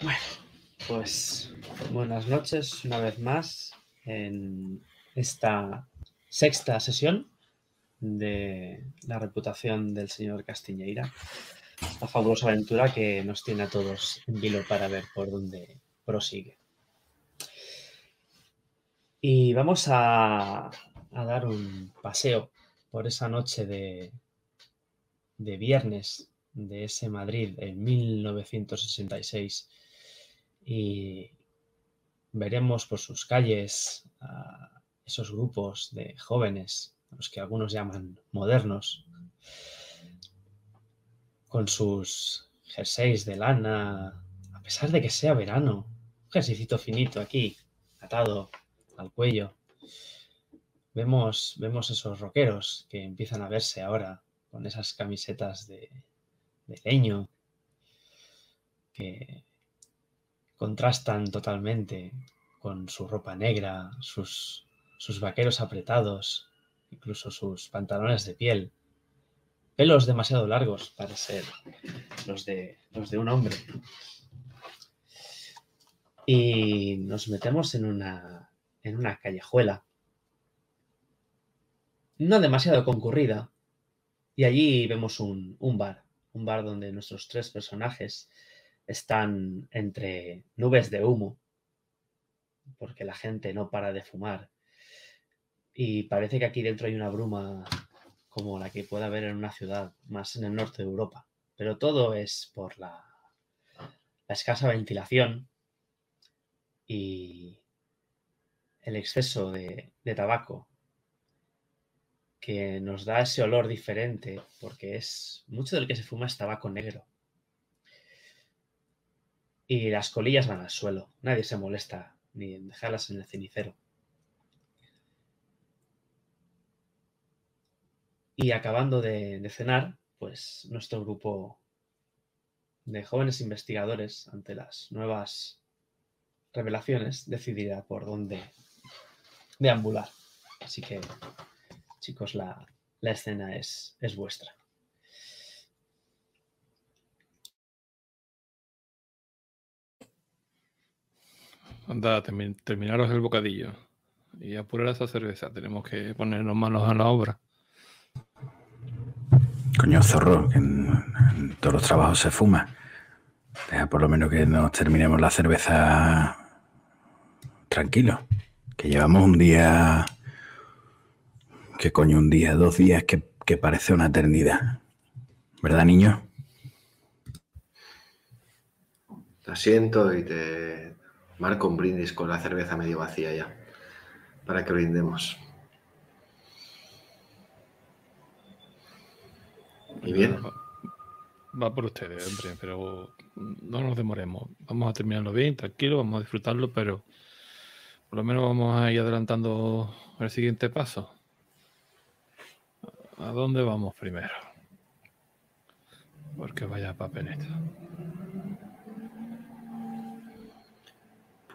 Bueno, pues buenas noches una vez más en esta sexta sesión de la reputación del señor Castiñeira. La fabulosa aventura que nos tiene a todos en vilo para ver por dónde prosigue. Y vamos a, a dar un paseo por esa noche de, de viernes de ese Madrid en 1966 y veremos por sus calles a esos grupos de jóvenes, los que algunos llaman modernos, con sus jerseys de lana, a pesar de que sea verano, un jerseycito finito aquí, atado al cuello. Vemos, vemos esos rockeros que empiezan a verse ahora con esas camisetas de, de leño que contrastan totalmente con su ropa negra, sus, sus vaqueros apretados, incluso sus pantalones de piel, pelos demasiado largos para ser los de, los de un hombre. Y nos metemos en una, en una callejuela, no demasiado concurrida, y allí vemos un, un bar, un bar donde nuestros tres personajes están entre nubes de humo, porque la gente no para de fumar. Y parece que aquí dentro hay una bruma como la que puede haber en una ciudad más en el norte de Europa. Pero todo es por la, la escasa ventilación y el exceso de, de tabaco que nos da ese olor diferente, porque es mucho del que se fuma es tabaco negro. Y las colillas van al suelo, nadie se molesta ni en dejarlas en el cenicero. Y acabando de, cenar, pues nuestro grupo de jóvenes investigadores, ante las nuevas revelaciones, decidirá por dónde deambular. Así que chicos, la, la escena es, es vuestra. Anda, termi- terminaros el bocadillo y apurar esa cerveza. Tenemos que ponernos manos a la obra. Coño, zorro, que en, en todos los trabajos se fuma. Deja por lo menos que nos terminemos la cerveza tranquilo. Que llevamos un día. ¿Qué coño? Un día, dos días que, que parece una eternidad. ¿Verdad, niño? Te asiento y te marco un brindis con la cerveza medio vacía ya. Para que brindemos. ¿Y bien? Va, por ustedes, hombre, pero no nos demoremos. Vamos a terminarlo bien, tranquilo, vamos a disfrutarlo, pero por lo menos vamos a ir adelantando el siguiente paso. ¿A dónde vamos primero? Porque vaya papeleta.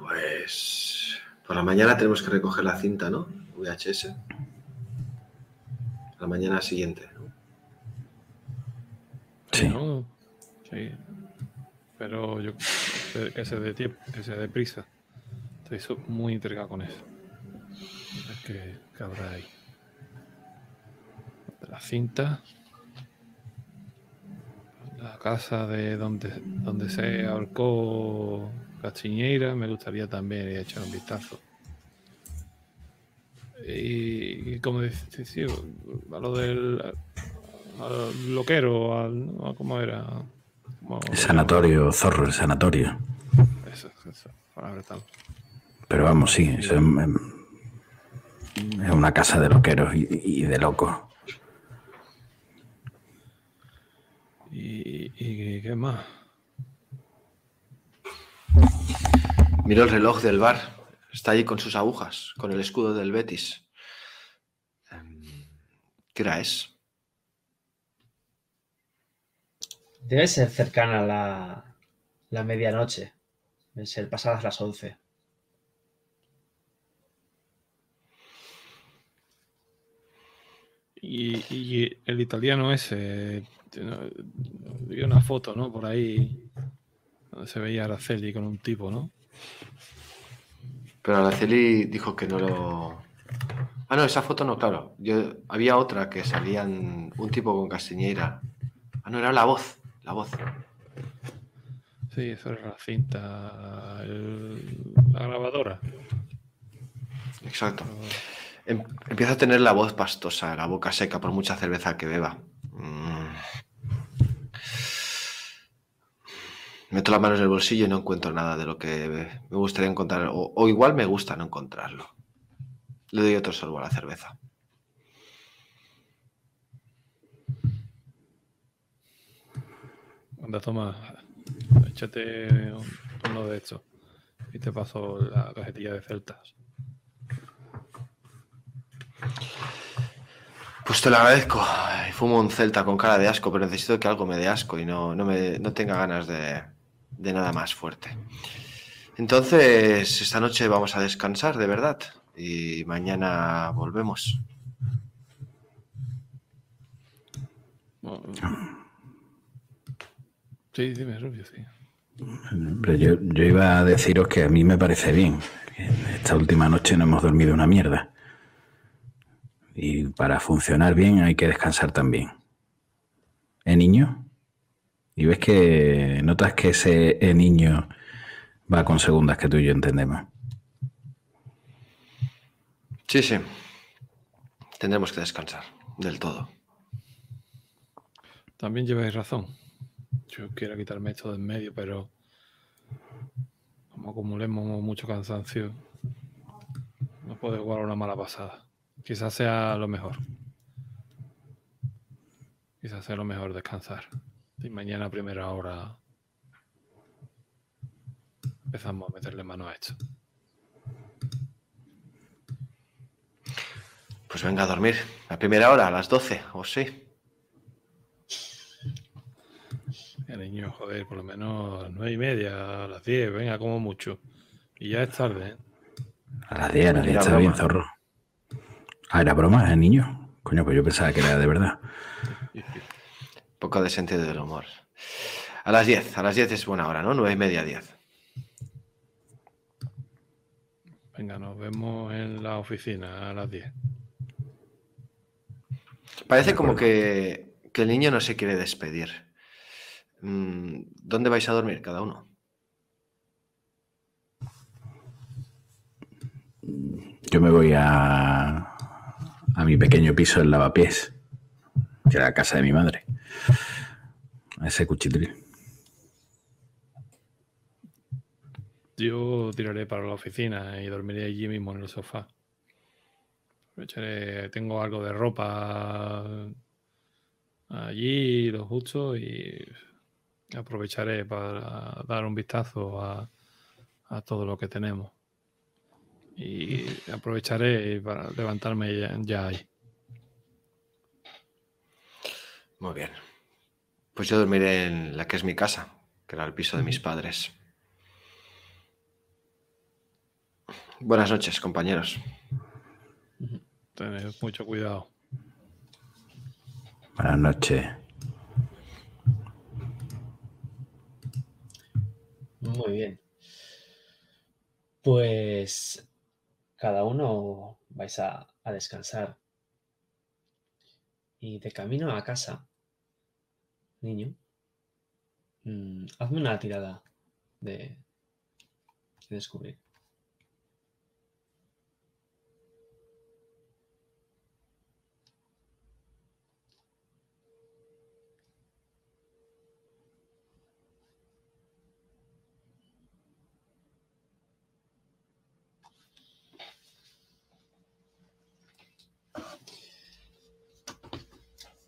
Pues por la mañana tenemos que recoger la cinta, ¿no? VHS. La mañana siguiente. ¿no? Sí. ¿no? Sí. Pero yo que se dé tiempo, que se dé prisa. Estoy muy intrigado con eso. A ver qué, qué habrá ahí. La cinta. La casa de donde, donde se ahorcó Castiñeira. Me gustaría también echar un vistazo. Y, y como dice, sí, a lo del al loquero, al, ¿no? ¿cómo era? ¿Cómo- El sanatorio, zorro, el sanatorio. Eso, eso. Pero vamos, sí, eso es, es una casa de loqueros y, y de locos. ¿Y, y qué más? Miro el reloj del bar. Está ahí con sus agujas, con el escudo del Betis. Em, ¿Qué hora es? Debe ser cercana a la, la medianoche. Debe ser pasadas las 11. Y, y el italiano ese, vi una foto, ¿no? Por ahí, se veía Araceli con un tipo, ¿no? Pero Araceli dijo que no lo. Ah, no, esa foto no, claro. Yo, había otra que salían un tipo con castiñeira. Ah, no, era la voz. La voz. Sí, eso era la cinta, el- la grabadora. Exacto. Em- empieza a tener la voz pastosa, la boca seca por mucha cerveza que beba. Mm. Meto las manos en el bolsillo y no encuentro nada de lo que me gustaría encontrar. O, o igual me gusta no encontrarlo. Le doy otro sorbo a la cerveza. Anda, toma, échate un- uno de estos. Y te paso la cajetilla de celtas. Pues te lo agradezco. Fumo un celta con cara de asco, pero necesito que algo me dé asco y no, no, me, no tenga ganas de, de nada más fuerte. Entonces, esta noche vamos a descansar, de verdad. Y mañana volvemos. Sí, dime, Rubio, sí. Yo, yo iba a deciros que a mí me parece bien. Esta última noche no hemos dormido una mierda. Y para funcionar bien hay que descansar también. ¿Eh, niño? Y ves que notas que ese eh, niño va con segundas que tú y yo entendemos. Sí, sí. Tendremos que descansar del todo. También lleváis razón. Yo quiero quitarme esto de en medio, pero como acumulemos mucho cansancio, no puedo jugar una mala pasada. Quizás sea lo mejor. Quizás sea lo mejor descansar. Y mañana a primera hora empezamos a meterle mano a esto. Pues venga a dormir. A primera hora, a las 12, o sí. El niño, joder, por lo menos a las nueve y media, a las diez, venga, como mucho. Y ya es tarde, ¿eh? A las 10, a las 10 Era está bien, zorro. Ah, era broma, el niño. Coño, pues yo pensaba que era de verdad. Poco de sentido del humor. A las 10, a las 10 es buena hora, ¿no? 9 y media, 10. Venga, nos vemos en la oficina a las 10. Parece como que, que el niño no se quiere despedir. Mm, ¿Dónde vais a dormir cada uno? Yo me voy a, a mi pequeño piso en Lavapiés, que era la casa de mi madre. A ese cuchitril. Yo tiraré para la oficina y dormiré allí mismo en el sofá. Aprovecharé- tengo algo de ropa allí, lo justo, y aprovecharé para dar un vistazo a, a todo lo que tenemos. Y aprovecharé para levantarme ya, ya ahí. Muy bien. Pues yo dormiré en la que es mi casa, que era el piso de mis padres. Buenas noches, compañeros. Tened mucho cuidado. Buenas noches. Muy bien. Pues cada uno vais a, a descansar. Y de camino a casa, niño, mm, hazme una tirada de, de descubrir.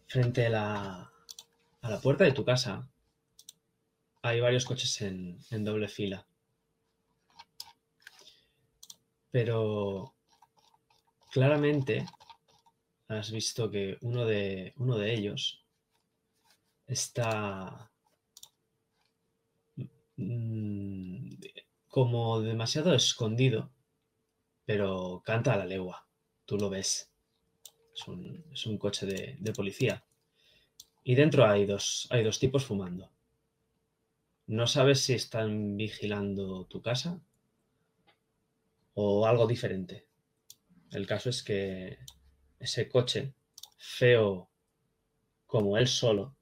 Frente a la, a la puerta de tu casa hay varios coches en, doble fila. Pero claramente has visto que uno de, ellos está mm, como demasiado escondido, pero canta a la legua. Tú lo ves. Es un, coche de policía. Y dentro hay dos, hay dos tipos fumando. No sabes si están vigilando tu casa o algo diferente. El caso es que ese coche, feo como él solo,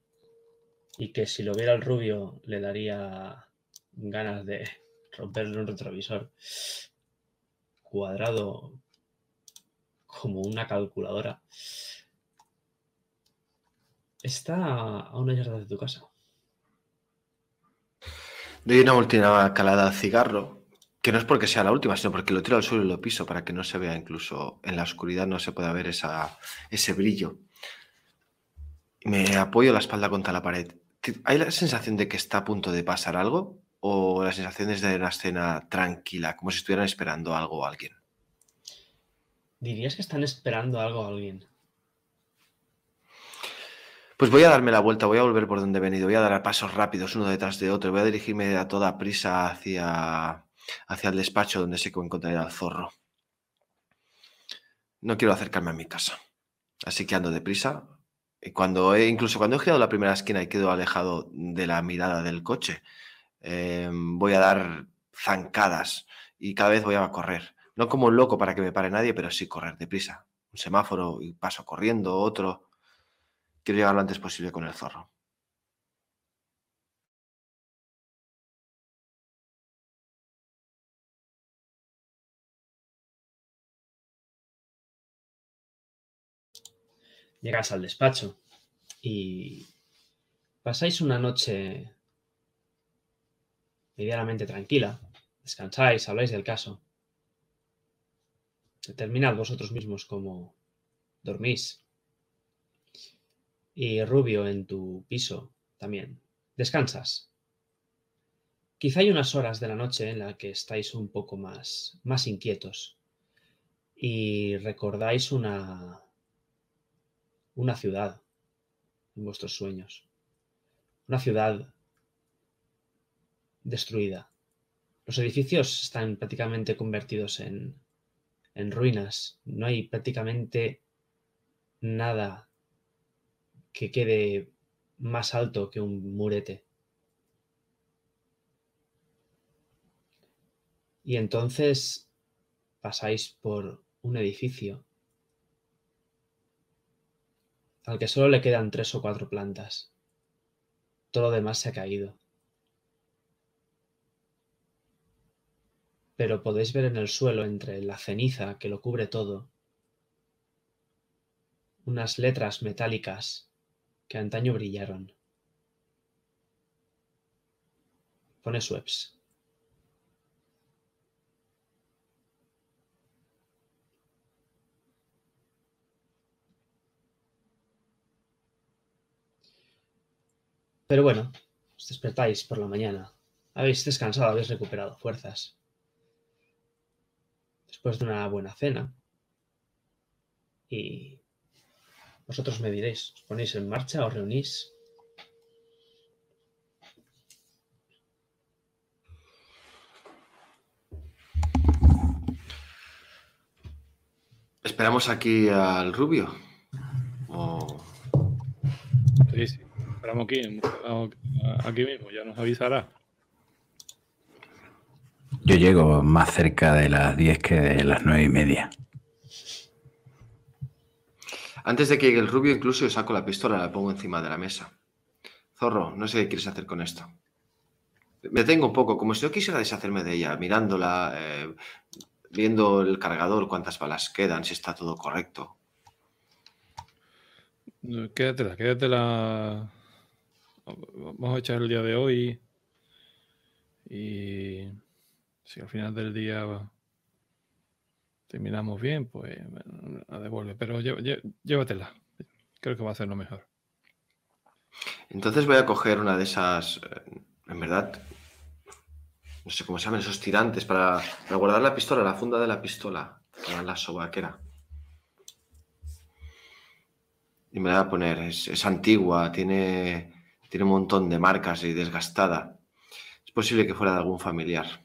y que si lo viera el rubio le daría ganas de romperle un retrovisor, cuadrado como una calculadora, está a una yarda de tu casa. Doy una última calada al cigarro, que no es porque sea la última, sino porque lo tiro al suelo y lo piso para que no se vea, incluso en la oscuridad no se pueda ver esa, ese brillo. Me apoyo la espalda contra la pared. ¿Hay la sensación de que está a punto de pasar algo? ¿O la sensación es de una escena tranquila, como si estuvieran esperando algo o alguien? ¿Dirías que están esperando algo o alguien? Pues voy a darme la vuelta, voy a volver por donde he venido, voy a dar pasos rápidos uno detrás de otro, voy a dirigirme a toda prisa hacia, hacia el despacho donde sé que encontraré al zorro. No quiero acercarme a mi casa, así que ando deprisa. Y cuando he, incluso cuando he girado la primera esquina y quedo alejado de la mirada del coche, eh, voy a dar zancadas y cada vez voy a correr. No como un loco para que me pare nadie, pero sí correr deprisa. Un semáforo y paso corriendo, otro. Quiero llegar lo antes posible con el zorro. Llegas al despacho y pasáis una noche medianamente tranquila. Descansáis, habláis del caso. Determinad vosotros mismos cómo dormís. Y Rubio en tu piso también. Descansas. Quizá hay unas horas de la noche en la que estáis un poco más, más inquietos y recordáis una, una ciudad en vuestros sueños. Una ciudad destruida. Los edificios están prácticamente convertidos en, en ruinas. No hay prácticamente nada que quede más alto que un murete. Y entonces pasáis por un edificio al que solo le quedan tres o cuatro plantas. Todo lo demás se ha caído. Pero podéis ver en el suelo, entre la ceniza que lo cubre todo, unas letras metálicas que antaño brillaron. Pone Sweps. Pero bueno, os despertáis por la mañana. Habéis descansado, habéis recuperado fuerzas. Después de una buena cena. Y vosotros me diréis, ¿os ponéis en marcha o reunís? ¿Esperamos aquí al rubio? ¿O... Sí, sí. Esperamos aquí, aquí mismo, ya nos avisará. Yo llego más cerca de las 10 que de las nueve y media. Antes de que llegue el rubio, incluso yo saco la pistola y la pongo encima de la mesa. Zorro, no sé qué quieres hacer con esto. Me tengo un poco, como si yo quisiera deshacerme de ella, mirándola, eh, viendo el cargador, cuántas balas quedan, si está todo correcto. Quédatela, quédatela. Vamos a echar el día de hoy. Y si al final del día terminamos bien, pues la devuelve. Pero llévatela. Creo que va a ser lo mejor. Entonces voy a coger una de esas, eh, en verdad, no sé cómo se llaman, esos tirantes para, guardar la pistola, la funda de la pistola, para la sobaquera. Y me la voy a poner, es, es antigua, tiene, tiene un montón de marcas y desgastada. Es posible que fuera de algún familiar.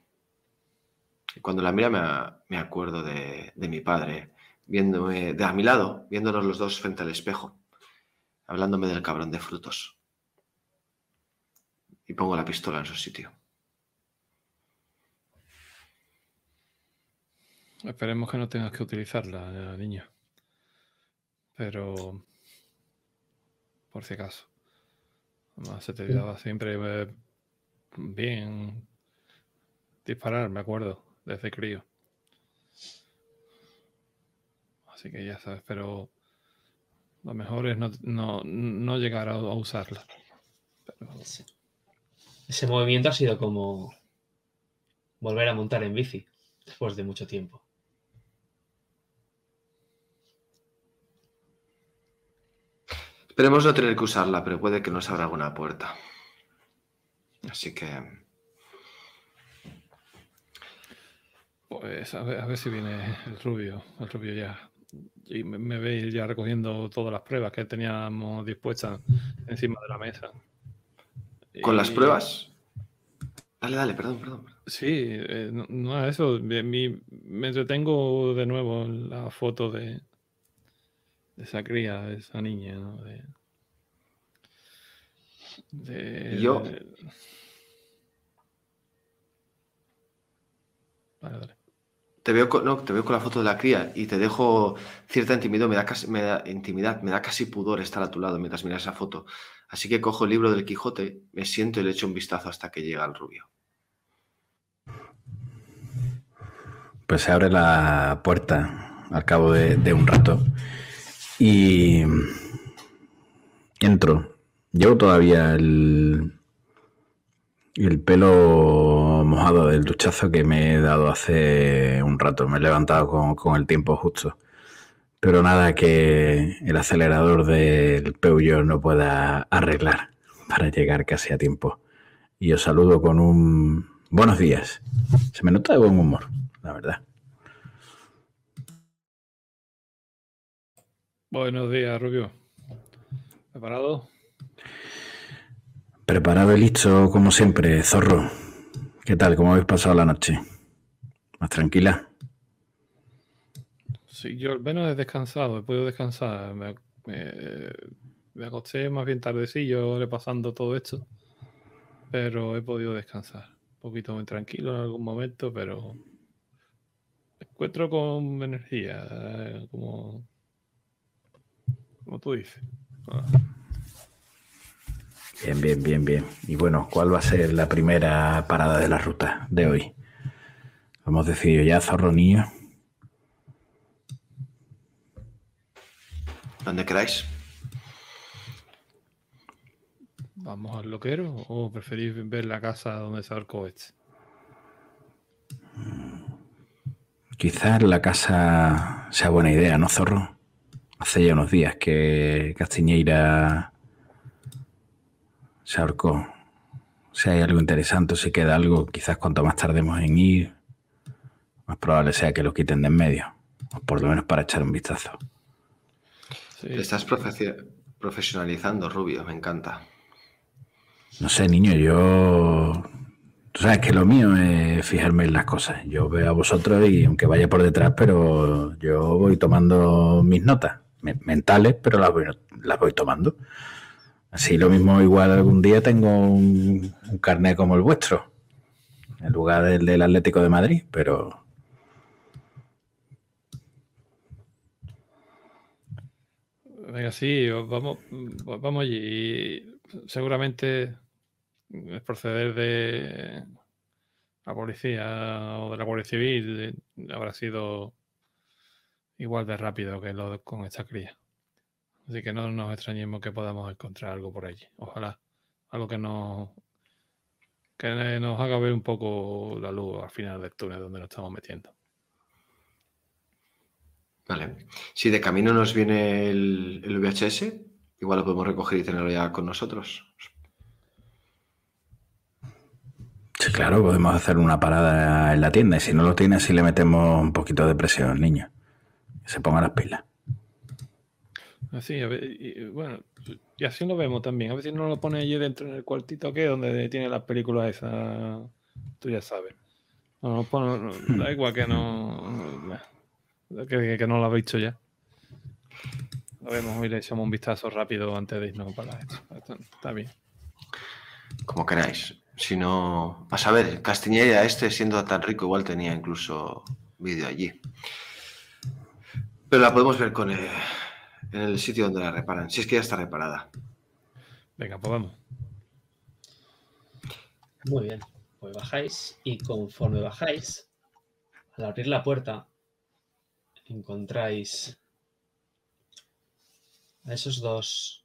Cuando la mira me, me acuerdo de, de, mi padre, viéndome de a mi lado, viéndonos los dos frente al espejo, hablándome del cabrón de frutos. y pongo la pistola en su sitio. Esperemos que no tengas que utilizarla, eh, niña. Pero, por si acaso. Además, se te daba siempre eh, bien disparar, me acuerdo, desde crío. Así que ya sabes, pero lo mejor es no, llegar a, usarla. Ese movimiento ha sido como volver a montar en bici después de mucho tiempo. Esperemos no tener que usarla, pero puede que nos abra alguna puerta. Así que. Pues a ver, a ver si viene el rubio, el rubio ya. Y me, me veis ya recogiendo todas las pruebas que teníamos dispuestas encima de la mesa. ¿Con las pruebas? Dale, dale, perdón, perdón. Sí, eh, no, es eso. Me, me entretengo de nuevo en la foto de, de esa cría, de esa niña, ¿no? De, Yo. Vale, dale. Te veo, con, no, te veo con la foto de la cría y te dejo cierta intimidad, me da, casi, intimidad, me da casi pudor estar a tu lado mientras miras esa foto. Así que cojo el libro del Quijote, me siento y le echo un vistazo hasta que llega el rubio. Pues se abre la puerta al cabo de, de un rato y entro. Llevo todavía el, el pelo mojado del duchazo que me he dado hace un rato. Me he levantado con, con el tiempo justo. Pero nada que el acelerador del Peugeot no pueda arreglar para llegar casi a tiempo. Y os saludo con un buenos días. Se me nota de buen humor, la verdad. Buenos días, Rubio. ¿Preparado? Preparado y listo, como siempre, zorro. ¿Qué tal? ¿Cómo habéis pasado la noche? ¿Más tranquila? Sí, yo al menos he descansado, he podido descansar. Me, me, acosté más bien tardecillo repasando todo esto, pero he podido descansar. Un poquito muy tranquilo en algún momento, pero me encuentro con energía, eh, como como tú dices. Ah. Bien, bien, bien, bien. Y bueno, ¿cuál va a ser la primera parada de la ruta de hoy? Hemos decidido ya Zorro Niño. Donde queráis. ¿Vamos al loquero o preferís ver la casa donde se ahorcó este? Quizás la casa sea buena idea, ¿no, Zorro? Hace ya unos días que Castiñeira se ahorcó. Si hay algo interesante o si queda algo, quizás cuanto más tardemos en ir, más probable sea que lo quiten de en medio. O por lo menos para echar un vistazo. Sí. Te estás profe profesionalizando, Rubio, me encanta. No sé, niño, yo... Tú sabes que lo mío es fijarme en las cosas. Yo veo a vosotros y aunque vaya por detrás, pero yo voy tomando mis notas mentales, pero las voy, las voy tomando. Así lo mismo, igual algún día tengo un, un carnet como el vuestro, en lugar del del Atlético de Madrid, pero... Venga, sí, vamos, vamos allí. Seguramente el proceder de la policía o de la Guardia Civil habrá sido igual de rápido que lo con esta cría. Así que no nos extrañemos que podamos encontrar algo por allí. Ojalá. Algo que nos, que nos haga ver un poco la luz al final del túnel donde nos estamos metiendo. Vale. Si de camino nos viene el, el VHS, igual lo podemos recoger y tenerlo ya con nosotros. Sí, claro, podemos hacer una parada en la tienda y si no lo tiene, así le metemos un poquito de presión, niño se ponga las pilas. Así, a ver, y, bueno, y así lo vemos también. A si no lo pone allí dentro en el cuartito que donde tiene las películas esas. Tú ya sabes. No, no pone, no, da igual que no. Que, que, no lo habéis visto ya. Lo vemos y le echamos un vistazo rápido antes de irnos para esto. esto está bien. Como queráis. Si no, a saber, Castiñeira este siendo tan rico igual tenía incluso vídeo allí. Pero la podemos ver con el- en el sitio donde la reparan, si es que ya está reparada. Venga, pues vamos. Muy bien, pues bajáis y conforme bajáis, al abrir la puerta, encontráis a esos dos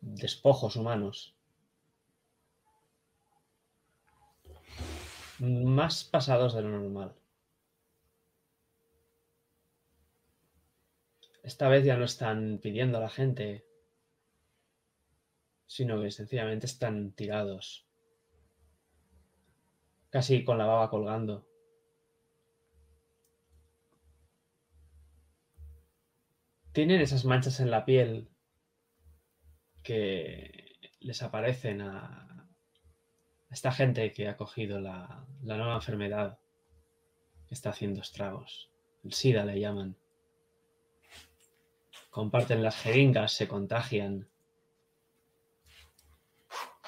despojos humanos más pasados de lo normal. Esta vez ya no están pidiendo a la gente sino que sencillamente están tirados, casi con la baba colgando. Tienen esas manchas en la piel que les aparecen a esta gente que ha cogido la, nueva enfermedad que está haciendo estragos. El SIDA le llaman. Comparten las jeringas, se contagian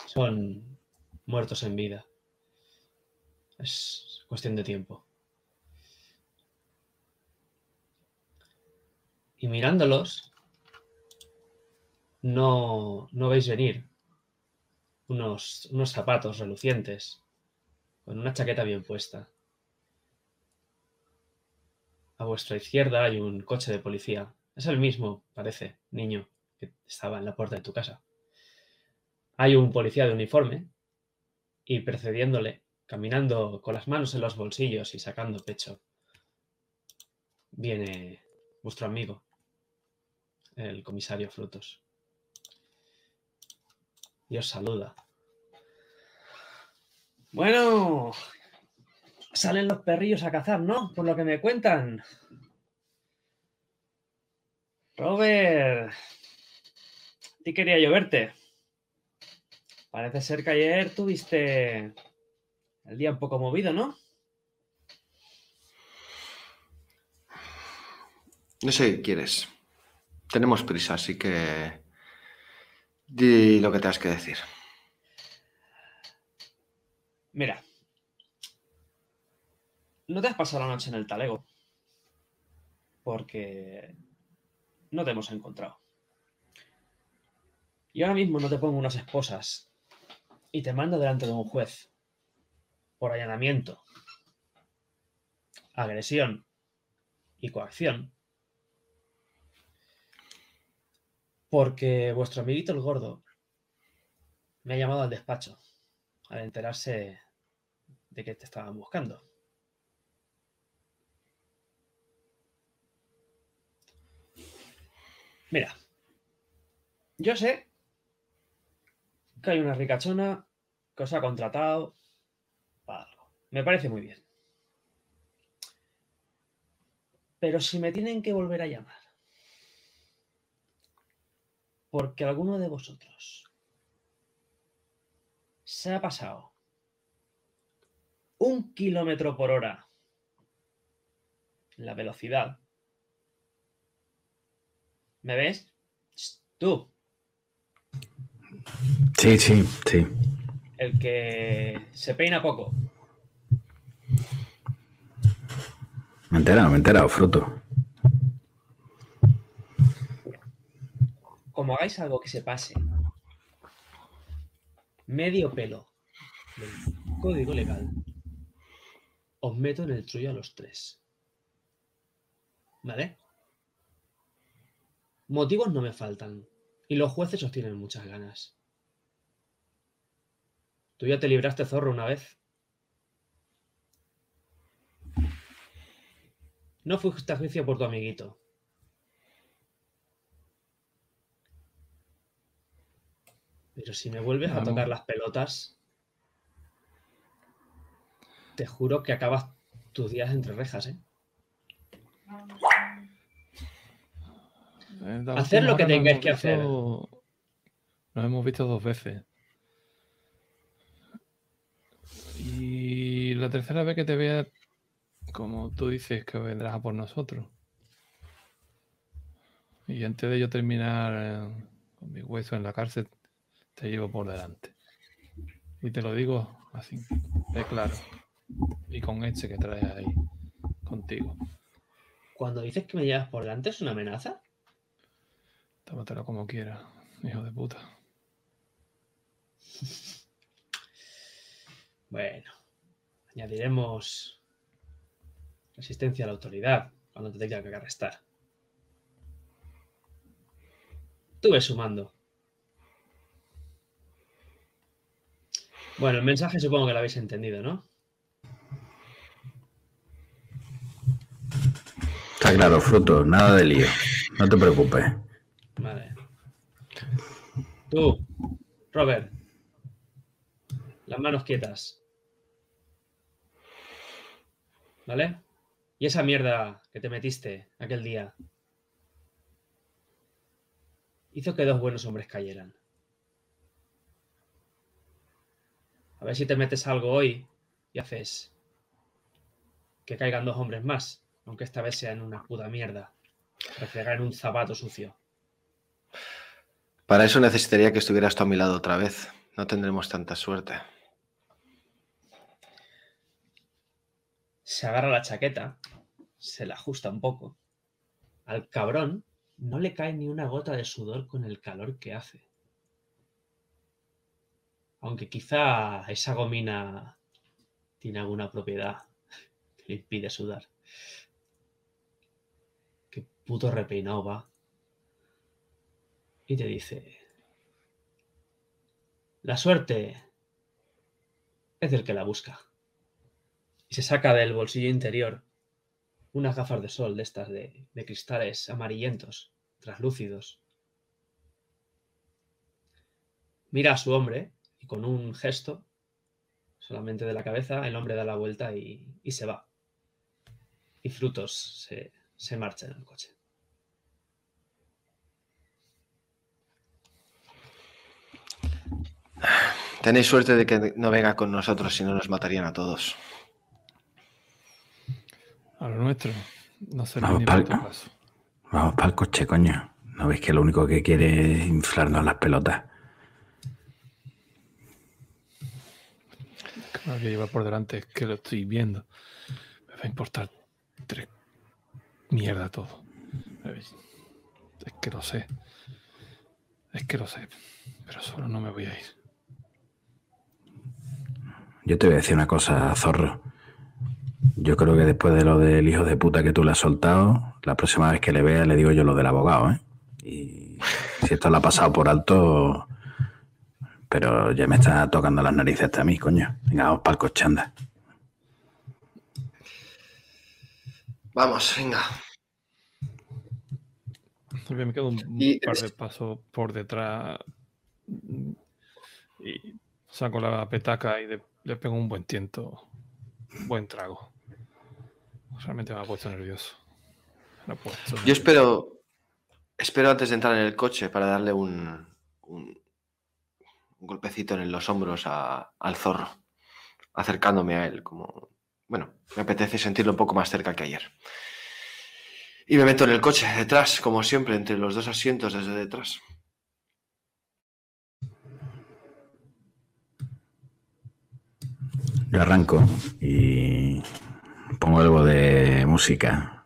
son muertos en vida. Es cuestión de tiempo. Y mirándolos, no, no veis venir unos, unos zapatos relucientes con una chaqueta bien puesta. A vuestra izquierda hay un coche de policía. Es el mismo, parece, niño, que estaba en la puerta de tu casa. Hay un policía de uniforme y precediéndole, caminando con las manos en los bolsillos y sacando pecho, viene vuestro amigo, el comisario Frutos. Y os saluda. Bueno, salen los perrillos a cazar, ¿no? Por lo que me cuentan. Robert, a ti quería yo verte. Parece ser que ayer tuviste el día un poco movido, ¿no? No sé qué quieres. Tenemos prisa, así que di lo que tengas que decir. Mira, no te has pasado la noche en el talego porque no te hemos encontrado. Y ahora mismo no te pongo unas esposas y te mando delante de un juez por allanamiento, agresión y coacción. Porque vuestro amiguito el gordo me ha llamado al despacho al enterarse de que te estaban buscando. Mira, yo sé que hay una ricachona que os ha contratado para algo. Me parece muy bien. Pero si me tienen que volver a llamar, porque alguno de vosotros se ha pasado un kilómetro por hora la velocidad. ¿Me ves? Tú, Sí, sí, sí. el que se peina poco. Me he enterado, me he enterado, fruto. Como hagáis algo que se pase medio pelo del código legal, os meto en el trullo a los tres. ¿Vale? Motivos no me faltan. Y los jueces os tienen muchas ganas. Tú ya te libraste zorro una vez. No fuiste a juicio por tu amiguito. Pero si me vuelves a tocar las pelotas, te juro que acabas tus días entre rejas, ¿eh? Hacer última lo que tengáis que hacer. Nos hemos visto dos veces. Y la tercera vez que te vea, como tú dices, que vendrás a por nosotros. Y antes de yo terminar eh, Con mi hueso en la cárcel te llevo por delante. Y te lo digo así, de claro. Y con este que traes ahí contigo. Cuando dices que me llevas por delante, ¿es una amenaza? Tómatelo como quieras, hijo de puta. Bueno, añadiremos resistencia a la autoridad cuando te tenga que arrestar. Tú ves sumando. Bueno, el mensaje supongo que lo habéis entendido, ¿no? Está claro, fruto, nada de lío. No te preocupes. Vale. Tú, Robert. Las manos quietas. ¿Vale? Y esa mierda que te metiste aquel día hizo que dos buenos hombres cayeran. A ver si te metes algo hoy y haces que caigan dos hombres más, aunque esta vez sea en una puta mierda. Refregar en un zapato sucio. Para eso necesitaría que estuvieras tú a mi lado otra vez. No tendremos tanta suerte. Se agarra la chaqueta, se la ajusta un poco. Al cabrón no le cae ni una gota de sudor con el calor que hace. Aunque quizá esa gomina tiene alguna propiedad que le impide sudar. Qué puto repeinado va. Y te dice, la suerte es del que la busca. Y se saca del bolsillo interior unas gafas de sol de estas de, cristales amarillentos, traslúcidos. Mira a su hombre y con un gesto, solamente de la cabeza, el hombre da la vuelta y, y se va. Y Frutos se, se marcha en el coche. Tenéis suerte de que no venga con nosotros, si no nos matarían a todos. A lo nuestro. No se Vamos puto caso. Vamos para el coche, coño. ¿No veis que lo único que quiere es inflarnos las pelotas? Que llevar por delante es que lo estoy viendo. Me va a importar tres mierda todo. Es que lo sé. Es que lo sé. Pero solo no me voy a ir. Yo te voy a decir una cosa, zorro. Yo creo que después de lo del hijo de puta que tú le has soltado, la próxima vez que le vea le digo yo lo del abogado, ¿eh? Y si esto lo ha pasado por alto, pero ya me está tocando las narices hasta a mí, coño. Venga, vamos para el coche, anda. Vamos, venga. Yo me quedo un, Y- par de pasos por detrás y saco la petaca y le, le pego un buen tiento, un buen trago. Realmente me ha puesto nervioso. Me ha puesto Yo espero, espero antes de entrar en el coche para darle un, un, un golpecito en los hombros a- al zorro, acercándome a él, como, bueno, me apetece sentirlo un poco más cerca que ayer. Y me meto en el coche, detrás, como siempre, entre los dos asientos desde detrás. Yo arranco y pongo algo de música.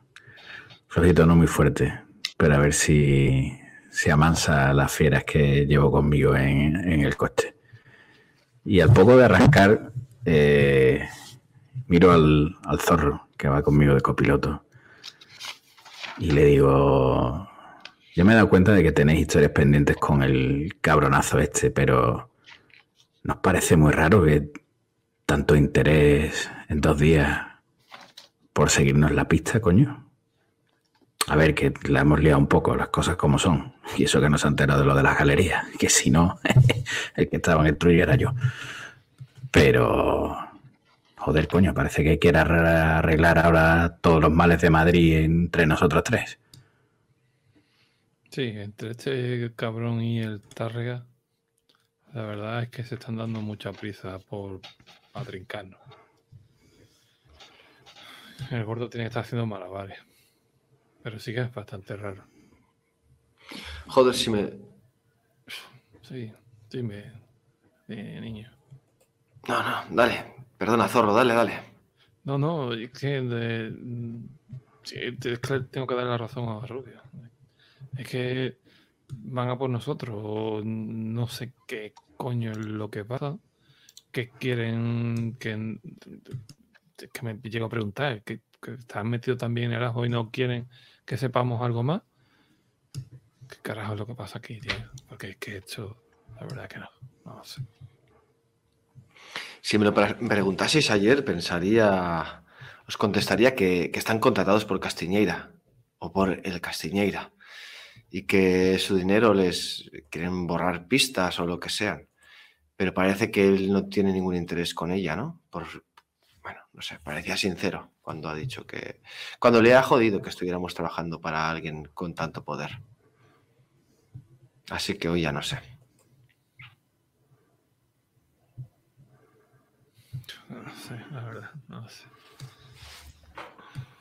Flojito, no muy fuerte, pero a ver si, si amansa las fieras que llevo conmigo en, en el coche. Y al poco de arrancar, eh, miro al, al zorro que va conmigo de copiloto y le digo, yo me he dado cuenta de que tenéis historias pendientes con el cabronazo este, pero nos parece muy raro que tanto interés en dos días por seguirnos la pista, coño. A ver, que la hemos liado un poco, las cosas como son. Y eso que no se ha enterado de lo de las galerías, que si no, el que estaba en el trullo era yo. Pero, joder, coño, parece que quiere arre- arreglar ahora todos los males de Madrid entre nosotros tres. Sí, entre este cabrón y el Tárrega, la verdad es que se están dando mucha prisa por atrincarnos. El gordo tiene que estar haciendo malabares. Pero sí que es bastante raro. Joder, si me, Sí, dime, eh, niño. No, no, dale. Perdona, zorro, dale, dale. No, no, es que de- sí, te- es que tengo que dar la razón a Rubio. Es que van a por nosotros, o no sé qué coño es lo que pasa, que quieren que, me llego a preguntar, que, están metidos también en el ajo y no quieren que sepamos algo más. ¿Qué carajo es lo que pasa aquí, tío? Porque es que esto, la verdad que no, no sé. Si me lo pre- preguntaseis ayer, pensaría, os contestaría que, que están contratados por Castiñeira o por el Castiñeira y que su dinero les quieren borrar pistas o lo que sean. Pero parece que él no tiene ningún interés con ella, ¿no? Por, bueno, no sé, parecía sincero cuando ha dicho que... Cuando le ha jodido que estuviéramos trabajando para alguien con tanto poder. Así que hoy ya no sé. No lo sé, la verdad, no lo sé.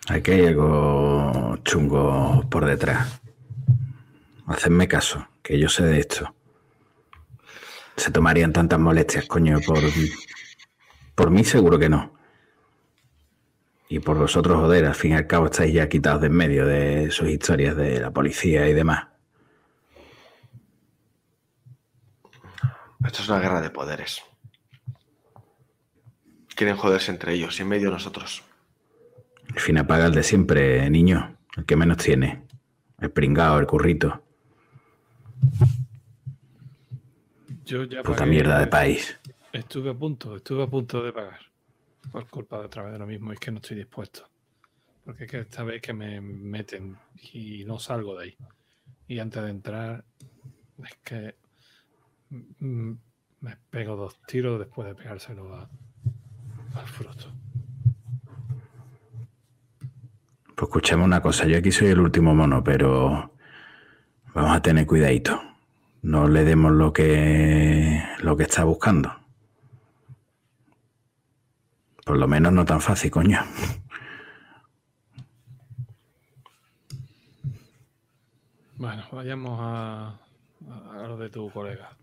Aquí hay algo chungo por detrás. Hacedme caso, que yo sé de esto. Se tomarían tantas molestias, coño, por. Por mí seguro que no. Y por vosotros, joder, al fin y al cabo estáis ya quitados de en medio de sus historias de la policía y demás. Esto es una guerra de poderes. Quieren joderse entre ellos y en medio nosotros. Al fin apaga el de siempre, niño. El que menos tiene. El pringao, el currito. Yo ya Puta pagué- mierda de país. Estuve a punto, estuve a punto de pagar. Por culpa de otra vez de lo mismo, es que no estoy dispuesto. Porque es que esta vez que me meten y no salgo de ahí. Y antes de entrar, es que me pego dos tiros después de pegárselo a- al fruto. Pues escuchemos una cosa, yo aquí soy el último mono, pero vamos a tener cuidadito. No le demos lo que lo que está buscando. Por lo menos no tan fácil, coño. Bueno, vayamos a, a, lo de tu colega.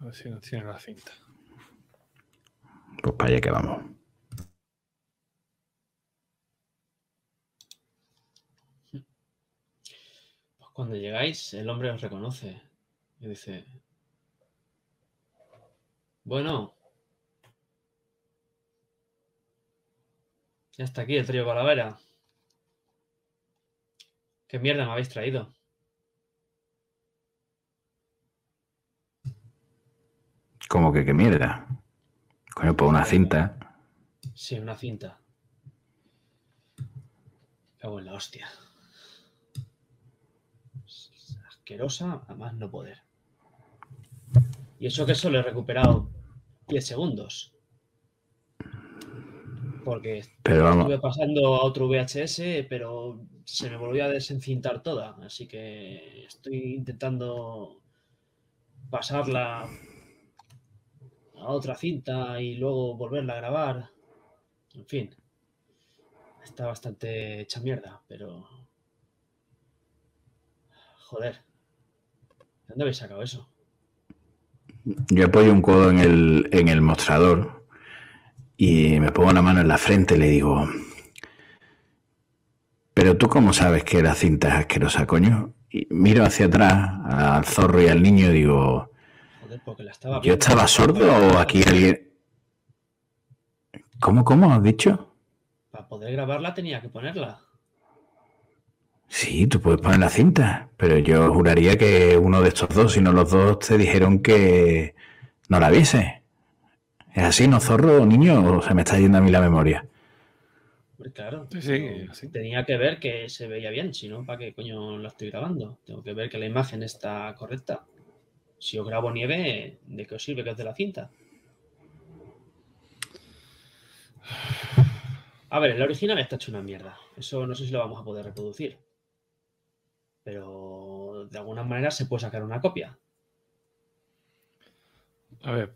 A ver si nos tiene la cinta. Pues para allá que vamos. Cuando llegáis, el hombre os reconoce y dice, bueno, ya está aquí el trío Calavera. ¿Qué mierda me habéis traído? Como que qué mierda. Coño, pues una cinta. Sí, una cinta. Cago en la hostia. Es Asquerosa a más no poder. Y eso que solo he recuperado 10 segundos. Porque Pero vamos, estuve pasando a otro VHS, pero se me volvió a desencintar toda. Así que estoy intentando pasarla a otra cinta y luego volverla a grabar. En fin. Está bastante hecha mierda, pero. Joder. ¿De dónde habéis sacado eso? yo apoyo un codo en el, en el mostrador y me pongo la mano en la frente y le digo, pero tú cómo sabes que la cinta es asquerosa, coño? Y miro hacia atrás al zorro y al niño y digo, Joder, porque la estaba ¿yo estaba sordo o aquí alguien... ¿Cómo, cómo has dicho? Para poder grabarla tenía que ponerla. Sí, tú puedes poner la cinta, pero yo juraría que uno de estos dos, si no los dos, te dijeron que no la viese. ¿Es así, no zorro, niño? ¿O se me está yendo a mí la memoria? Hombre, claro. Sí. Tenía que ver que se veía bien, si no, ¿para qué coño la estoy grabando? Tengo que ver que la imagen está correcta. Si yo grabo nieve, ¿de qué os sirve que os dé la cinta? A ver, el original está hecho una mierda. Eso no sé si lo vamos a poder reproducir. Pero de alguna manera se puede sacar una copia. A ver,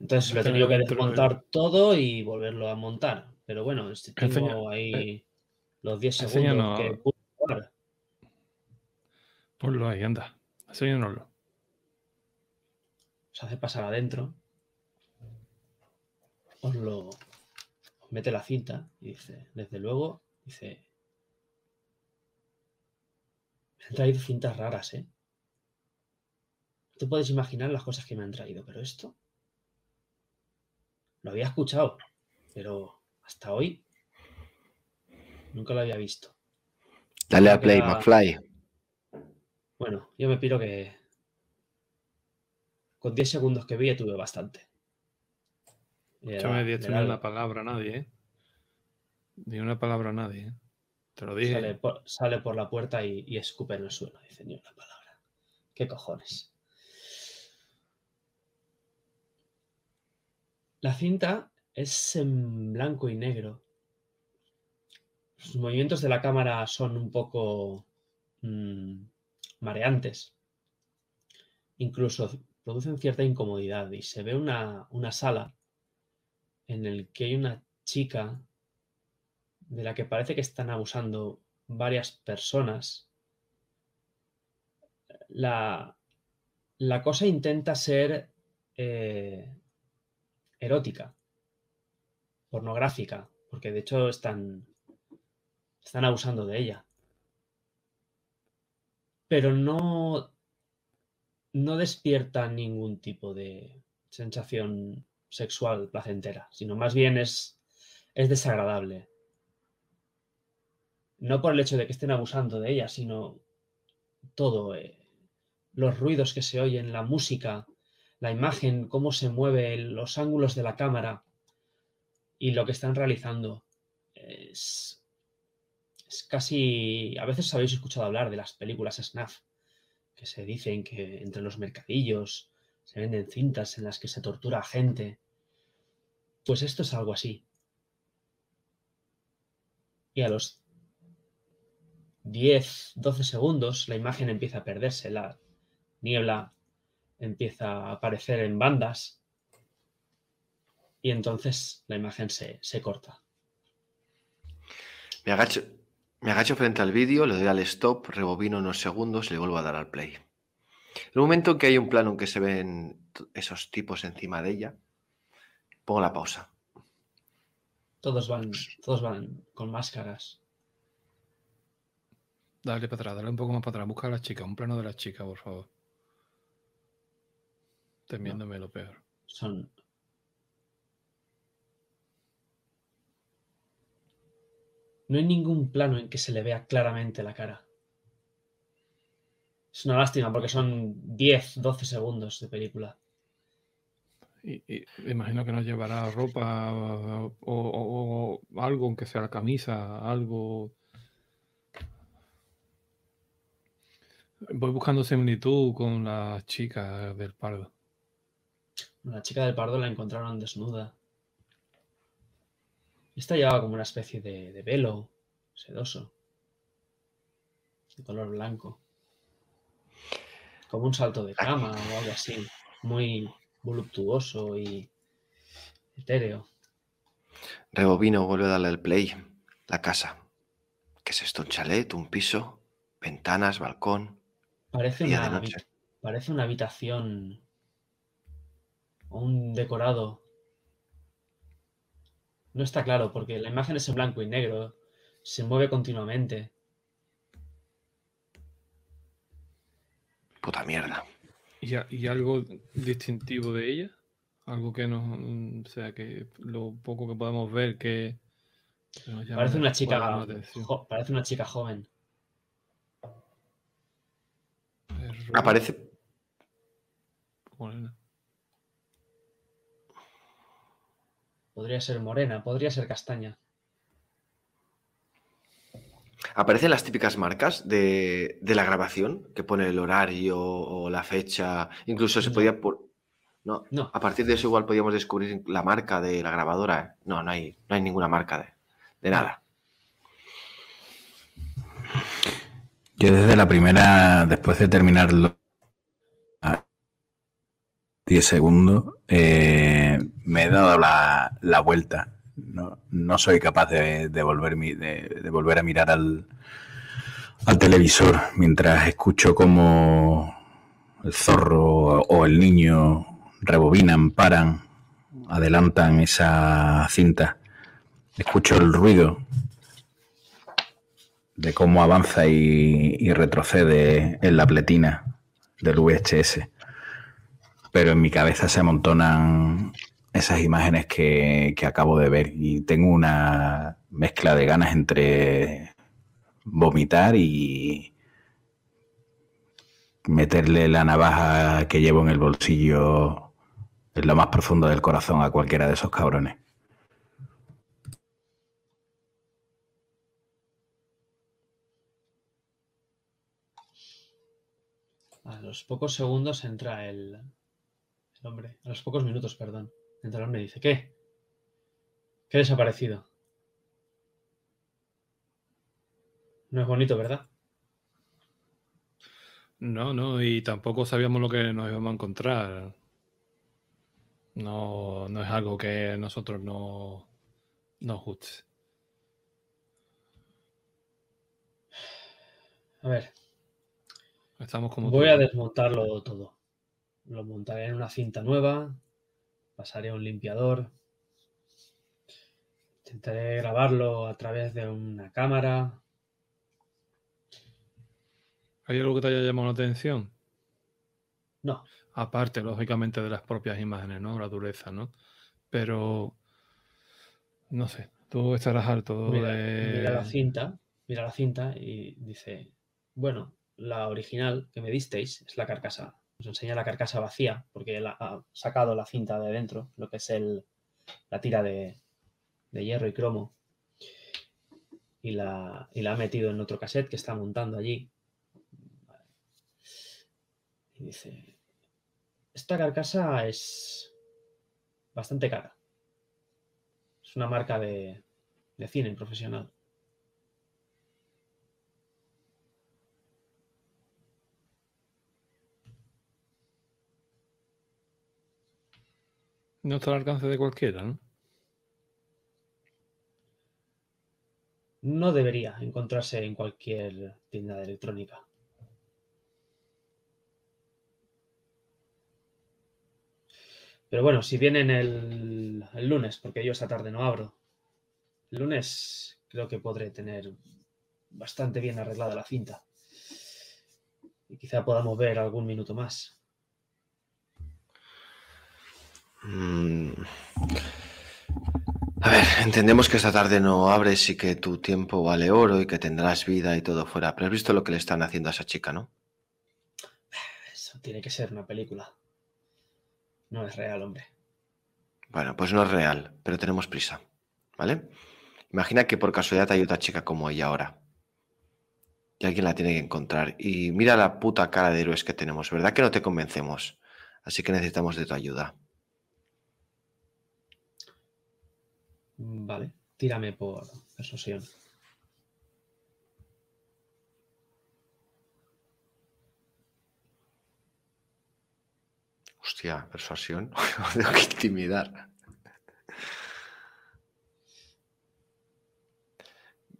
Entonces lo he tenido que desmontar todo y volverlo a montar. Pero bueno, tengo Enseña- ahí los 10 enséñanos- segundos que pude grabar. ponlo ahí, anda. Enséñanoslo. os hace pasar adentro, os lo os mete la cinta y dice, desde luego, dice, me han traído cintas raras, ¿eh? No te puedes imaginar las cosas que me han traído, pero esto lo había escuchado, pero hasta hoy nunca lo había visto. Dale a play, era- McFly. Bueno, yo me piro que con 10 segundos que vi ya tuve bastante. Y Yo era- me diste era ni una palabra a nadie, ¿eh? Ni una palabra a nadie, ¿eh? Sale por, la puerta y, escupe en el suelo. Dice ni una palabra. ¿Qué cojones? La cinta es en blanco y negro. Los movimientos de la cámara son un poco mm, mareantes. Incluso producen cierta incomodidad y se ve una, una sala en el que hay una chica de la que parece que están abusando varias personas. La, la cosa intenta ser eh, erótica, pornográfica, porque de hecho están, están abusando de ella. Pero no, no despierta ningún tipo de sensación sexual placentera, sino más bien es, es desagradable. No por el hecho de que estén abusando de ella, sino todo. eh, los ruidos que se oyen, la música, la imagen, cómo se mueve, los ángulos de la cámara y lo que están realizando. Es, es casi. A veces habéis escuchado hablar de las películas snuff, que se dicen que entre los mercadillos se venden cintas en las que se tortura a gente. Pues esto es algo así. Y a los 10, 12 segundos la imagen empieza a perderse, la niebla empieza a aparecer en bandas y entonces la imagen se, se corta. Me agacho, me agacho frente al vídeo, le doy al stop, rebobino unos segundos y le vuelvo a dar al play. El momento en que hay un plano en que se ven esos tipos encima de ella, pongo la pausa. Todos van, todos van con máscaras. Dale para atrás, dale un poco más para atrás. Busca a la chica, un plano de la chica, por favor. Temiéndome lo peor. Son. No hay ningún plano en que se le vea claramente la cara. Es una lástima porque son 10, 12 segundos de película. Y, y imagino que nos llevará ropa o, o- o algo, aunque sea la camisa, algo. Voy buscando similitud con la chica del pardo. La chica del pardo la encontraron desnuda. Esta llevaba como una especie de, de velo sedoso, de color blanco. Como un salto de cama o algo así, muy voluptuoso y etéreo. Rebobino, vuelve a darle al play. La casa. ¿Qué es esto? ¿Un chalet? ¿Un piso? ¿Ventanas? ¿Balcón? Parece una, parece una habitación o un decorado. No está claro porque la imagen es en blanco y negro, se mueve continuamente. Puta mierda. ¿Y, a- y algo distintivo de ella? Algo que nos. mm, O sea, que lo poco que podemos ver que. Parece una chica, jo- parece una chica joven. Es rubia, Aparece, morena. Podría ser morena, podría ser castaña. aparecen las típicas marcas de, de la grabación, que pone el horario o la fecha. Incluso se No. podía por. No, No, a partir de eso igual podíamos descubrir la marca de la grabadora. No, no hay, no hay ninguna marca de, de nada. Yo desde la primera, después de terminarlo, a 10 segundos, eh, me he dado la, la vuelta. No, no soy capaz de, de volver, de, de volver a mirar al, al televisor mientras escucho como el zorro o el niño rebobinan, paran, adelantan esa cinta. Escucho el ruido de cómo avanza y, retrocede en la pletina del VHS. Pero en mi cabeza se amontonan esas imágenes que, que acabo de ver y tengo una mezcla de ganas entre vomitar y meterle la navaja que llevo en el bolsillo en lo más profundo del corazón a cualquiera de esos cabrones. Los pocos segundos entra el, el hombre, a los pocos minutos, perdón, entra el hombre y dice, ¿qué? ¿Qué ha desaparecido? No es bonito, ¿verdad? No, no, y tampoco sabíamos lo que nos íbamos a encontrar. No, no es algo que nosotros no nos guste. A ver, Estamos como voy a desmontarlo todo. Lo montaré en una cinta nueva, pasaré a un limpiador, intentaré grabarlo a través de una cámara. ¿Hay algo que te haya llamado la atención? No, Aparte, lógicamente, de las propias imágenes, ¿no? La dureza, ¿no? Pero, no sé, tú estarás harto mira, de... mira la cinta, mira la cinta y dice, bueno, la original que me disteis es la carcasa. Nos enseña la carcasa vacía porque él ha- ha sacado la cinta de dentro, lo que es el, la tira de, de hierro y cromo, y la, y la ha metido en otro cassette que está montando allí. Y dice, esta carcasa es bastante cara. Es una marca de, de cine profesional. No está al alcance de cualquiera, ¿no? No debería encontrarse en cualquier tienda de electrónica. Pero bueno, si vienen el, el lunes, porque yo esta tarde no abro, el lunes creo que podré tener bastante bien arreglada la cinta. Y quizá podamos ver algún minuto más. Mm. A ver, entendemos que esta tarde no abres y que tu tiempo vale oro y que tendrás vida y todo fuera. Pero has visto lo que le están haciendo a esa chica, ¿no? Eso tiene que ser una película. No es real, hombre. Bueno, pues no es real, pero tenemos prisa, ¿vale? Imagina que por casualidad hay otra chica como ella ahora. Y alguien la tiene que encontrar. Y mira la puta cara de héroes que tenemos, ¿verdad que no te convencemos? Así que necesitamos de tu ayuda. Vale, tírame por persuasión. Hostia, persuasión. Tengo que intimidar.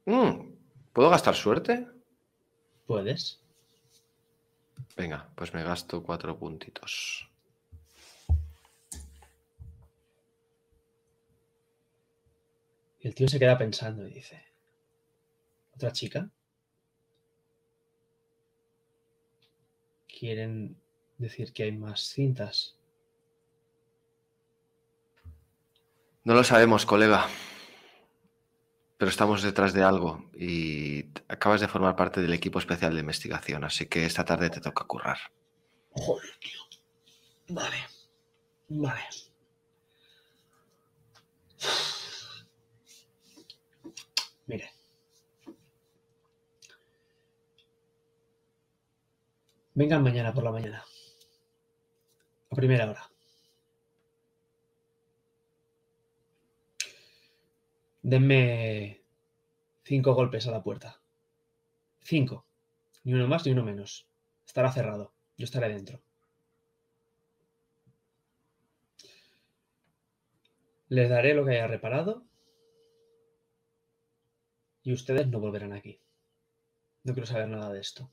Mm, ¿Puedo gastar suerte? ¿Puedes? Venga, pues me gasto cuatro puntitos. Y el tío se queda pensando y dice, ¿otra chica? ¿Quieren decir que hay más cintas? No lo sabemos, colega. Pero estamos detrás de algo y acabas de formar parte del equipo especial de investigación, así que esta tarde te toca currar. Joder, tío. Vale. Vale. Mire. Vengan mañana por la mañana. A primera hora. Denme cinco golpes a la puerta. Cinco. Ni uno más ni uno menos. Estará cerrado. Yo estaré dentro. Les daré lo que haya reparado. Y ustedes no volverán aquí. No quiero saber nada de esto.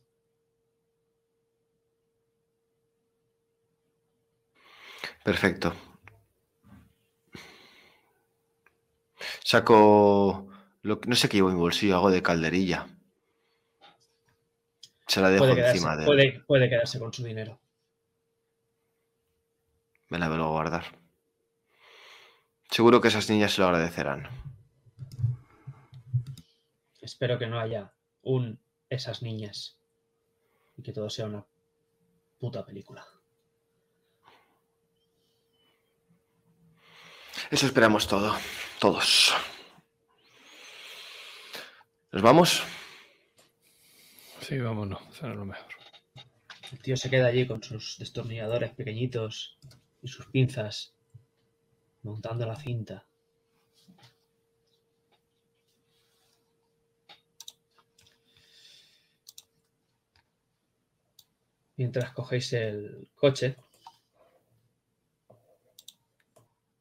Perfecto. Saco. Lo, no sé qué llevo en mi bolsillo, hago de calderilla. Se la dejo Puede quedarse, encima de. puede, puede quedarse con su dinero. Me la vuelvo a guardar. Seguro que esas niñas se lo agradecerán. Espero que no haya un esas niñas y que todo sea una puta película. Eso esperamos todo. Todos. ¿Nos vamos? Sí, vámonos, será lo mejor. El tío se queda allí con sus destornilladores pequeñitos y sus pinzas, montando la cinta. Mientras cogéis el coche,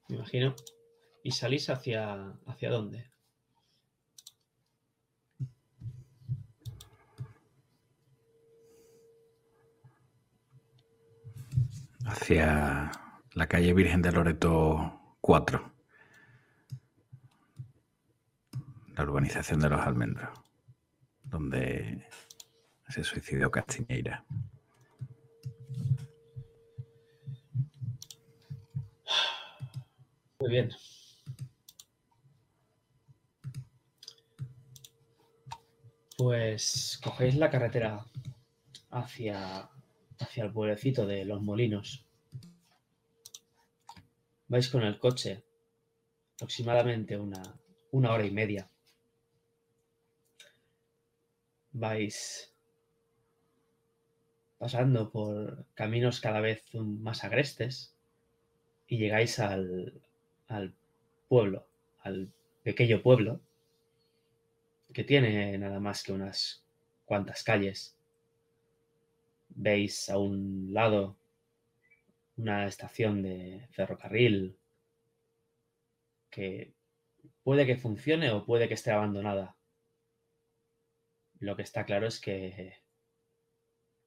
me imagino, y salís hacia, hacia dónde. Hacia la calle Virgen de Loreto 4. La urbanización de los almendros. Donde se suicidó Castiñeira. Muy bien. Pues cogéis la carretera hacia, hacia el pueblecito de Los Molinos. Vais con el coche aproximadamente una, una hora y media. Vais pasando por caminos cada vez más agrestes y llegáis al, al pueblo, al pequeño pueblo, que tiene nada más que unas cuantas calles. Veis a un lado una estación de ferrocarril que puede que funcione o puede que esté abandonada. Lo que está claro es que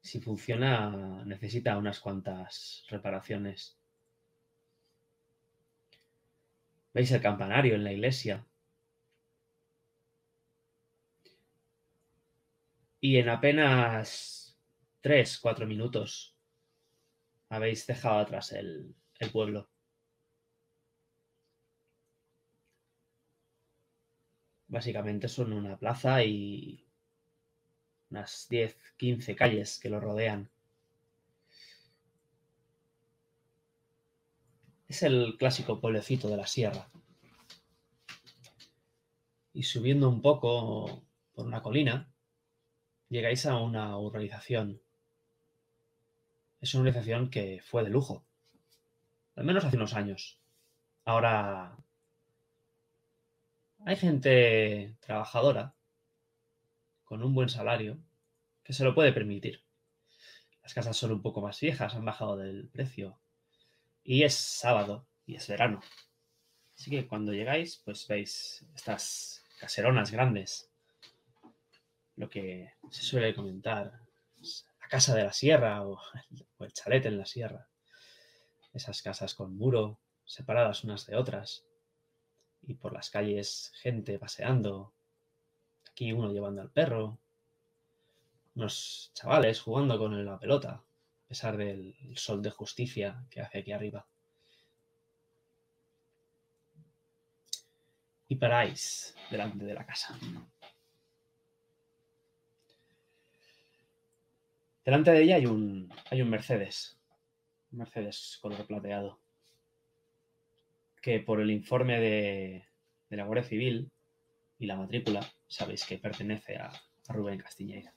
si funciona necesita unas cuantas reparaciones. Veis el campanario en la iglesia. Y en apenas tres, cuatro minutos habéis dejado atrás el, el pueblo. Básicamente son una plaza y unas 10, 15 calles que lo rodean. Es el clásico pueblecito de la sierra. Y subiendo un poco por una colina, llegáis a una urbanización. Es una urbanización que fue de lujo, al menos hace unos años. Ahora hay gente trabajadora con un buen salario que se lo puede permitir. Las casas son un poco más viejas, han bajado del precio. Y es sábado y es verano. Así que cuando llegáis, pues veis estas caseronas grandes. Lo que se suele comentar, la casa de la sierra o el chalet en la sierra. Esas casas con muro, separadas unas de otras. Y por las calles gente paseando, aquí uno llevando al perro, unos chavales jugando con la pelota, a pesar del sol de justicia que hace aquí arriba. Y paráis delante de la casa. Delante de ella hay un, hay un Mercedes, un Mercedes color plateado, que por el informe de, de la Guardia Civil y la matrícula sabéis que pertenece a, a Rubén Castiñeira.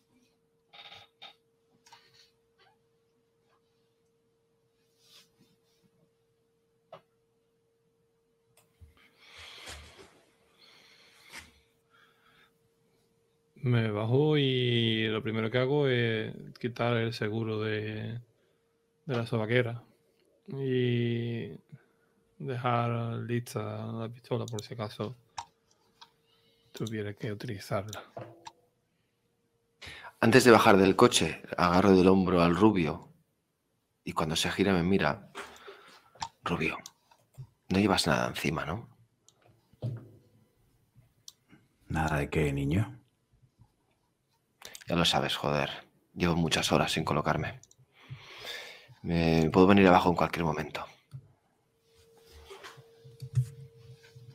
Me bajo y lo primero que hago es quitar el seguro de, de la sobaquera y dejar lista la pistola por si acaso tuviera que utilizarla. Antes de bajar del coche, agarro del hombro al rubio y cuando se gira me mira. Rubio, no llevas nada encima, ¿no? Nada de qué, niño. Ya lo sabes, joder. Llevo muchas horas sin colocarme. Me puedo venir abajo en cualquier momento.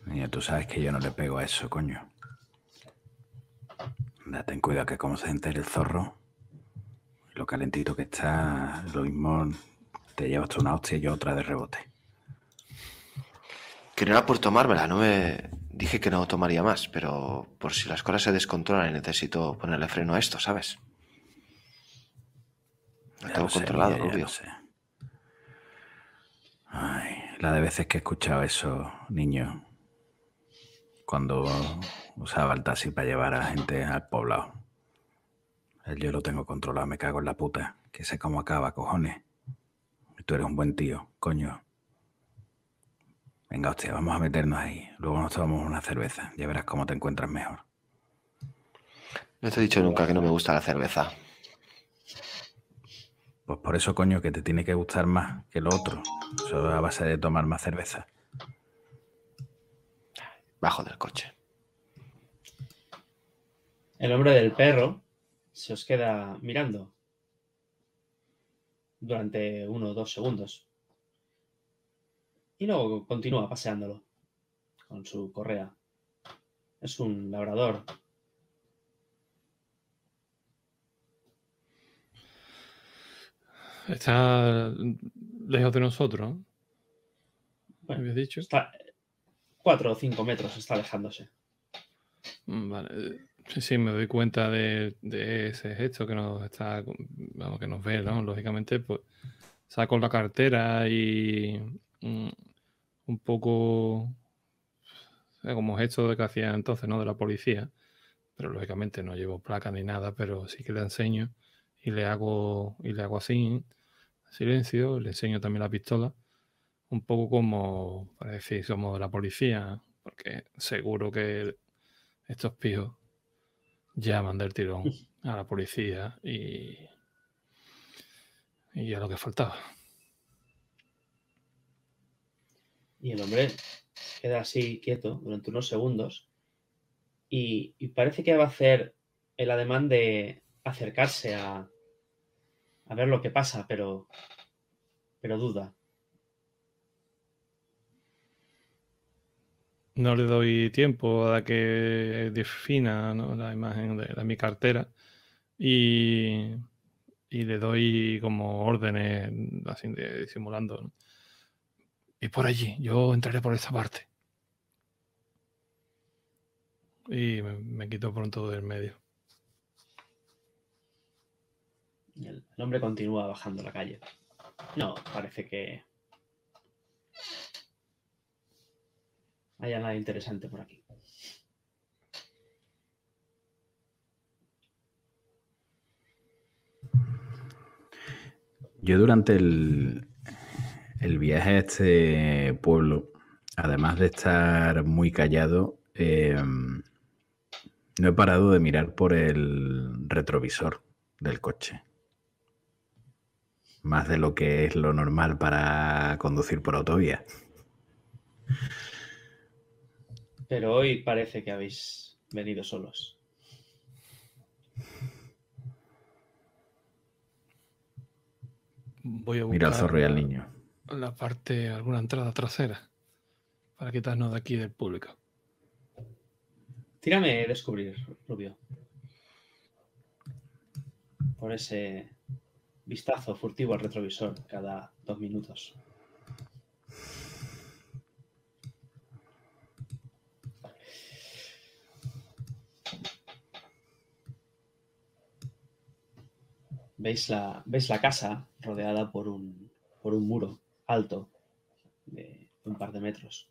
Niño, tú sabes que yo no le pego a eso, coño. Date en cuidado que como se entere el zorro, lo calentito que está, lo mismo te llevas tú una hostia y yo otra de rebote. Que no era por tomármela, no me dije que no tomaría más, pero por si las cosas se descontrolan y necesito ponerle freno a esto, ¿sabes? Lo tengo controlado, sé. Ay, la de veces que he escuchado eso, niño, cuando usaba el taxi para llevar a gente al poblado. El Yo lo tengo controlado, me cago en la puta, que sé cómo acaba, cojones. Tú eres un buen tío, coño. Venga, hostia, vamos a meternos ahí. Luego nos tomamos una cerveza. Ya verás cómo te encuentras mejor. No te he dicho nunca que no me gusta la cerveza. Pues por eso, coño, que te tiene que gustar más que lo otro. Solo a base de tomar más cerveza. Bajo del coche. El hombre del perro se os queda mirando durante uno o dos segundos. Y luego continúa paseándolo con su correa. Es un labrador. Está lejos de nosotros, ¿no? ¿Me Bueno, habías dicho? está cuatro o cinco metros, está alejándose. Mm, Vale. Sí, sí, me doy cuenta de, de ese gesto que nos está, vamos, que nos ve, ¿no? Lógicamente, pues saco la cartera y mm, un poco como gesto de que hacía entonces, ¿no? De la policía. Pero lógicamente no llevo placa ni nada, pero sí que le enseño y le hago, y le hago así, silencio, le enseño también la pistola. Un poco como para decir, somos de la policía, porque seguro que estos pijos llaman del tirón a la policía y, y a lo que faltaba. Y el hombre queda así quieto durante unos segundos y, parece que va a hacer el ademán de acercarse a, a ver lo que pasa, pero, pero duda. No le doy tiempo a que defina la imagen de, mi cartera y, y le doy como órdenes así disimulando. Y por allí, yo entraré por esa parte. Y me, me quito pronto del medio. Y el, el hombre continúa bajando la calle. No, parece que haya nada interesante por aquí. Yo durante el, el viaje a este pueblo, además de estar muy callado, eh, no he parado de mirar por el retrovisor del coche. Más de lo que es lo normal para conducir por autovía. Pero hoy parece que habéis venido solos. Voy a Mira al zorro y al niño. La parte, alguna entrada trasera para quitarnos de aquí del público. Tírame descubrir, Rubio. Por ese vistazo furtivo al retrovisor cada dos minutos. Veis la, veis la casa rodeada por un, por un muro alto de un par de metros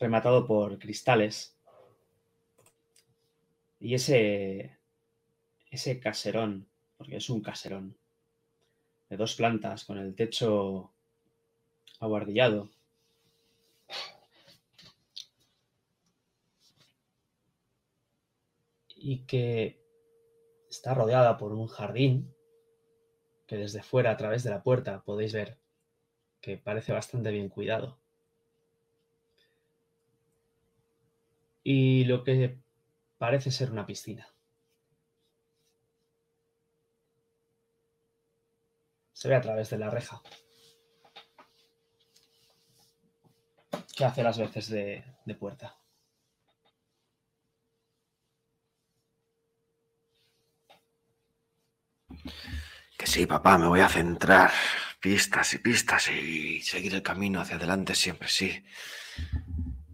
rematado por cristales. Y ese, ese caserón, porque es un caserón, de dos plantas con el techo aguardillado. Y que está rodeada por un jardín que desde fuera, a través de la puerta, podéis ver que parece bastante bien cuidado. Y lo que parece ser una piscina. Se ve a través de la reja. Que hace las veces de, de puerta. Que sí, papá, me voy a centrar. Pistas y pistas y seguir el camino hacia adelante siempre, sí.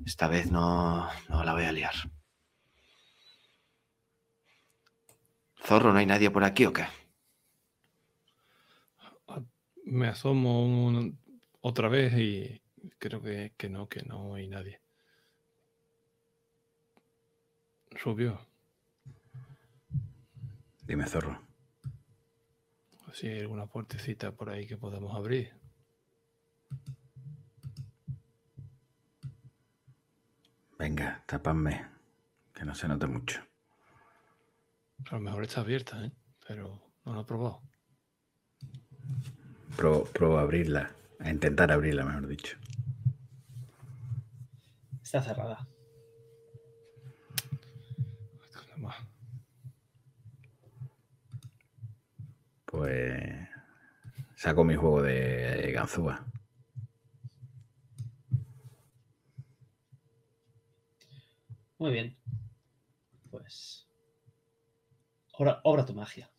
Esta vez no, no la voy a liar. Zorro, ¿no hay nadie por aquí o qué? Me asomo un- otra vez y creo que, que no, que no hay nadie. Rubio, Dime, zorro. Si hay alguna puertecita por ahí que podamos abrir. Venga, tapadme. Que no se note mucho. A lo mejor está abierta, ¿eh? pero no lo he probado. Pro, a abrirla. A intentar abrirla, mejor dicho. Está cerrada. Nada más. Pues saco mi juego de ganzúa. Muy bien. Pues. Obra, obra tu magia.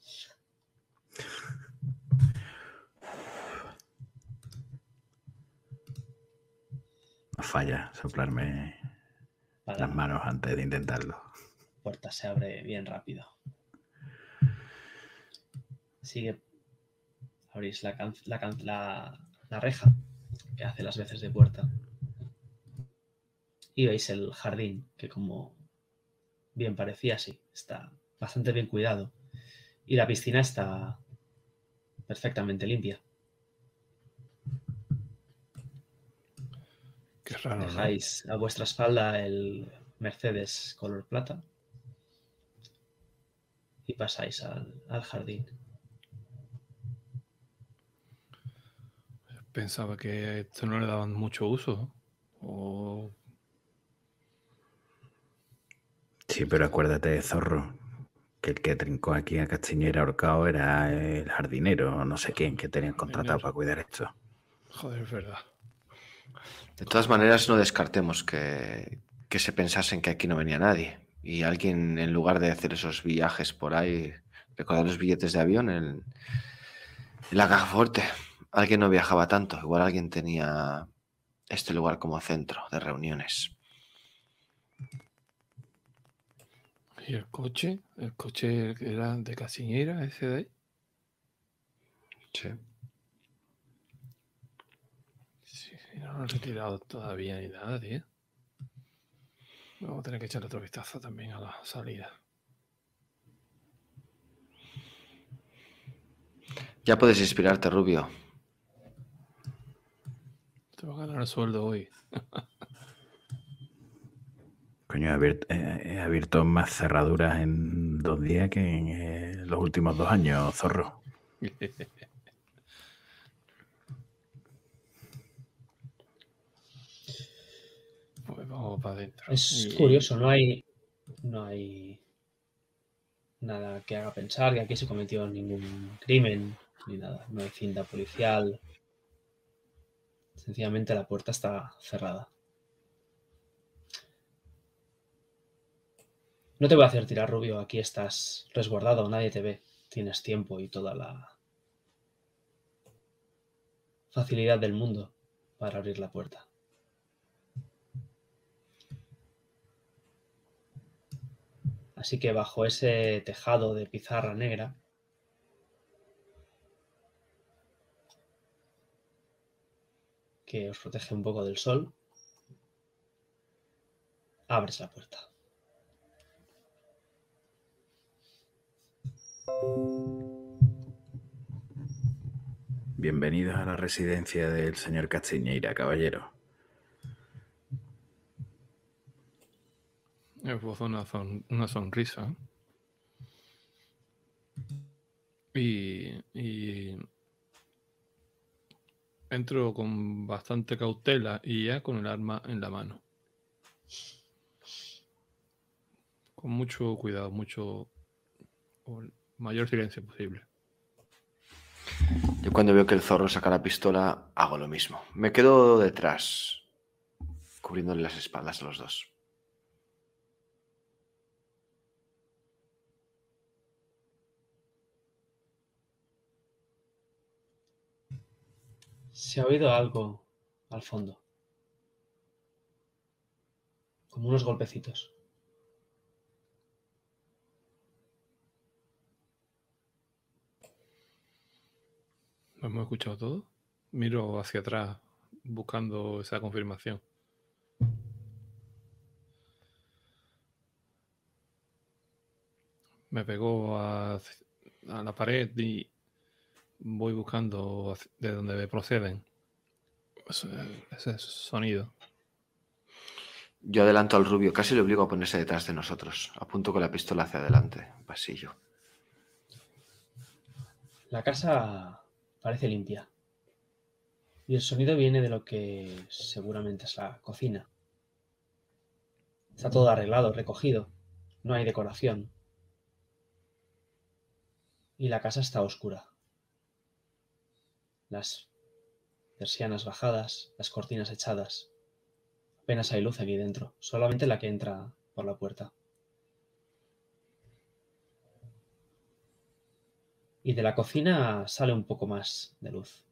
No falla soplarme las manos antes de intentarlo. la puerta se abre bien rápido. Sigue. Abrís la, can- la, can- la- la reja que hace las veces de puerta. Y veis el jardín, que como bien parecía, sí, está bastante bien cuidado. Y la piscina está perfectamente limpia. Qué raro, ¿no? Dejáis a vuestra espalda el Mercedes color plata y pasáis al, al jardín. Pensaba que a esto no le daban mucho uso. O Sí, pero acuérdate, zorro, que el que trincó aquí a Castiñera ahorcado era el jardinero, o no sé quién, que tenían contratado para cuidar esto. Joder, es verdad. De todas maneras, no descartemos que, que se pensasen que aquí no venía nadie. Y alguien, en lugar de hacer esos viajes por ahí, recordar los billetes de avión en, en la caja fuerte, alguien no viajaba tanto. Igual alguien tenía este lugar como centro de reuniones. ¿Y el coche? ¿El coche era de Casiñera, ese de ahí? Sí. Sí, sí, no lo he retirado todavía ni nada, tío. Vamos a tener que echar otro vistazo también a la salida. Ya puedes inspirarte, Rubio. Te va a ganar el sueldo hoy. Coño, he abierto, eh, he abierto más cerraduras en dos días que en eh, los últimos dos años, zorro. Pues vamos para adentro. Es Y- curioso, no hay, no hay nada que haga pensar que aquí se cometió ningún crimen ni nada. No hay cinta policial. Sencillamente la puerta está cerrada. No te voy a hacer tirar, Rubio. Aquí estás resguardado, nadie te ve. Tienes tiempo y toda la facilidad del mundo para abrir la puerta. Así que bajo ese tejado de pizarra negra, que os protege un poco del sol, abres la puerta. Bienvenidos a la residencia del señor Castiñeira, caballero. Esbozo una, son- una sonrisa. Y, y Entro con bastante cautela y ya con el arma en la mano. Con mucho cuidado, mucho mayor silencio posible. Yo cuando veo que el zorro saca la pistola, hago lo mismo. Me quedo detrás, cubriéndole las espaldas a los dos. Se ha oído algo al fondo. Como unos golpecitos. ¿Lo hemos escuchado todo? Miro hacia atrás buscando esa confirmación. Me pegó a, a la pared y voy buscando de donde proceden ese, ese sonido. Yo adelanto al rubio, casi le obligo a ponerse detrás de nosotros. Apunto con la pistola hacia adelante, pasillo. La casa parece limpia. Y el sonido viene de lo que seguramente es la cocina. Está todo arreglado, recogido. No hay decoración. Y la casa está oscura. Las persianas bajadas, las cortinas echadas. Apenas hay luz aquí dentro, solamente la que entra por la puerta. Y de la cocina sale un poco más de luz.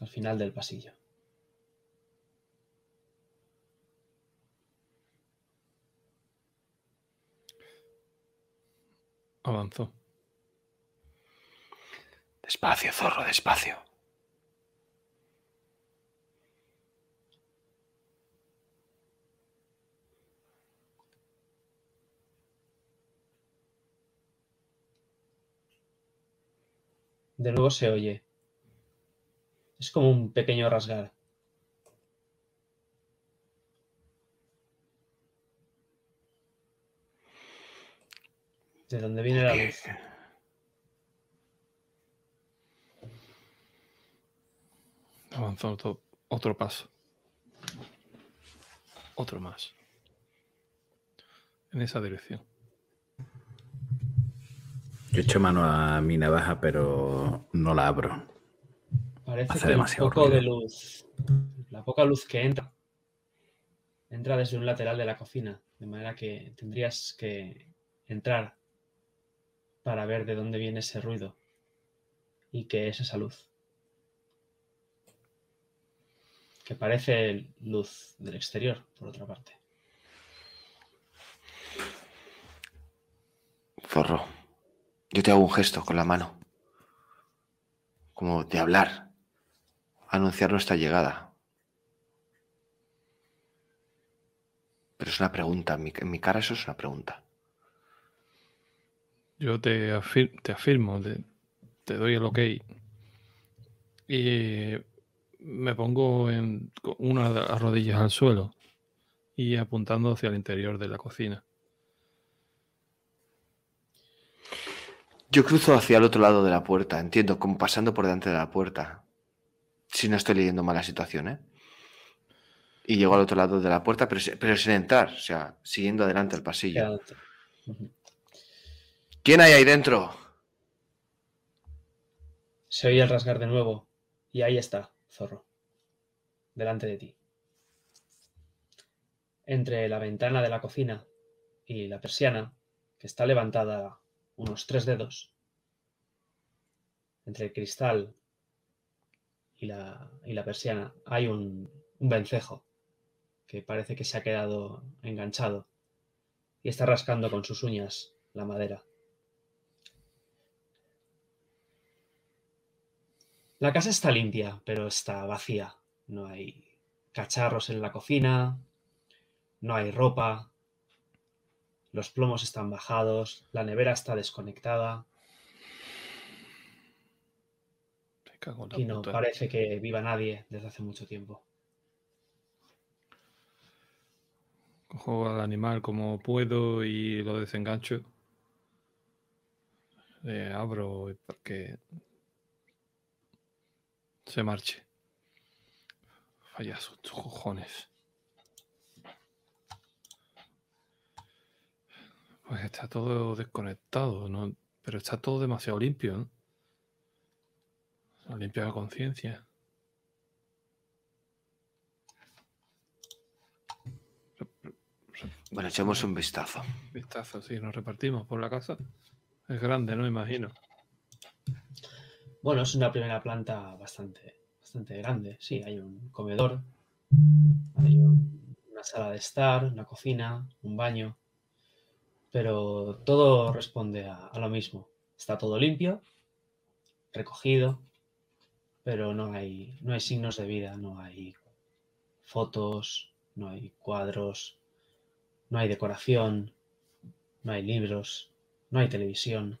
Al final del pasillo. Avanzó. Despacio, zorro, despacio. De nuevo se oye. Es como un pequeño rasgar. De donde viene la luz. Avanzó otro, otro paso. Otro más. En esa dirección. Yo echo mano a mi navaja, pero no la abro. Parece Hace que demasiado poco de luz, la poca luz que entra, entra desde un lateral de la cocina, de manera que tendrías que entrar para ver de dónde viene ese ruido y qué es esa luz. Que parece luz del exterior, por otra parte. Zorro, yo te hago un gesto con la mano. Como de hablar. Anunciar nuestra llegada. Pero es una pregunta. En mi, en mi cara eso es una pregunta. Yo te, afir- te afirmo, te, te doy el ok. Y me pongo en, con una de las rodillas al suelo y apuntando hacia el interior de la cocina. Yo cruzo hacia el otro lado de la puerta, entiendo, como pasando por delante de la puerta. Si no estoy leyendo mal la situación, ¿eh? Y llego al otro lado de la puerta, pero, si- pero sin entrar, o sea, siguiendo adelante el pasillo. ¿Quién hay ahí dentro? Se oye el rasgar de nuevo y ahí está, zorro, delante de ti. Entre la ventana de la cocina y la persiana, que está levantada unos tres dedos, entre el cristal y la, y la persiana, hay un, un vencejo que parece que se ha quedado enganchado y está rascando con sus uñas la madera. La casa está limpia, pero está vacía. No hay cacharros en la cocina, no hay ropa, los plomos están bajados, la nevera está desconectada y no puta. parece que viva nadie desde hace mucho tiempo. Cojo al animal como puedo y lo desengancho. Eh, abro porque se marche. Vaya sus cojones. Pues está todo desconectado, ¿no? Pero está todo demasiado limpio, ¿no? Limpia la conciencia. Bueno, echemos un vistazo. Vistazo, sí, nos repartimos por la casa. Es grande, ¿no? Imagino. Bueno, es una primera planta bastante, bastante grande. Sí, hay un comedor, hay un- una sala de estar, una cocina, un baño. Pero todo responde a, a lo mismo. Está todo limpio, recogido, pero no hay, no hay signos de vida, no hay fotos, no hay cuadros, no hay decoración, no hay libros, no hay televisión.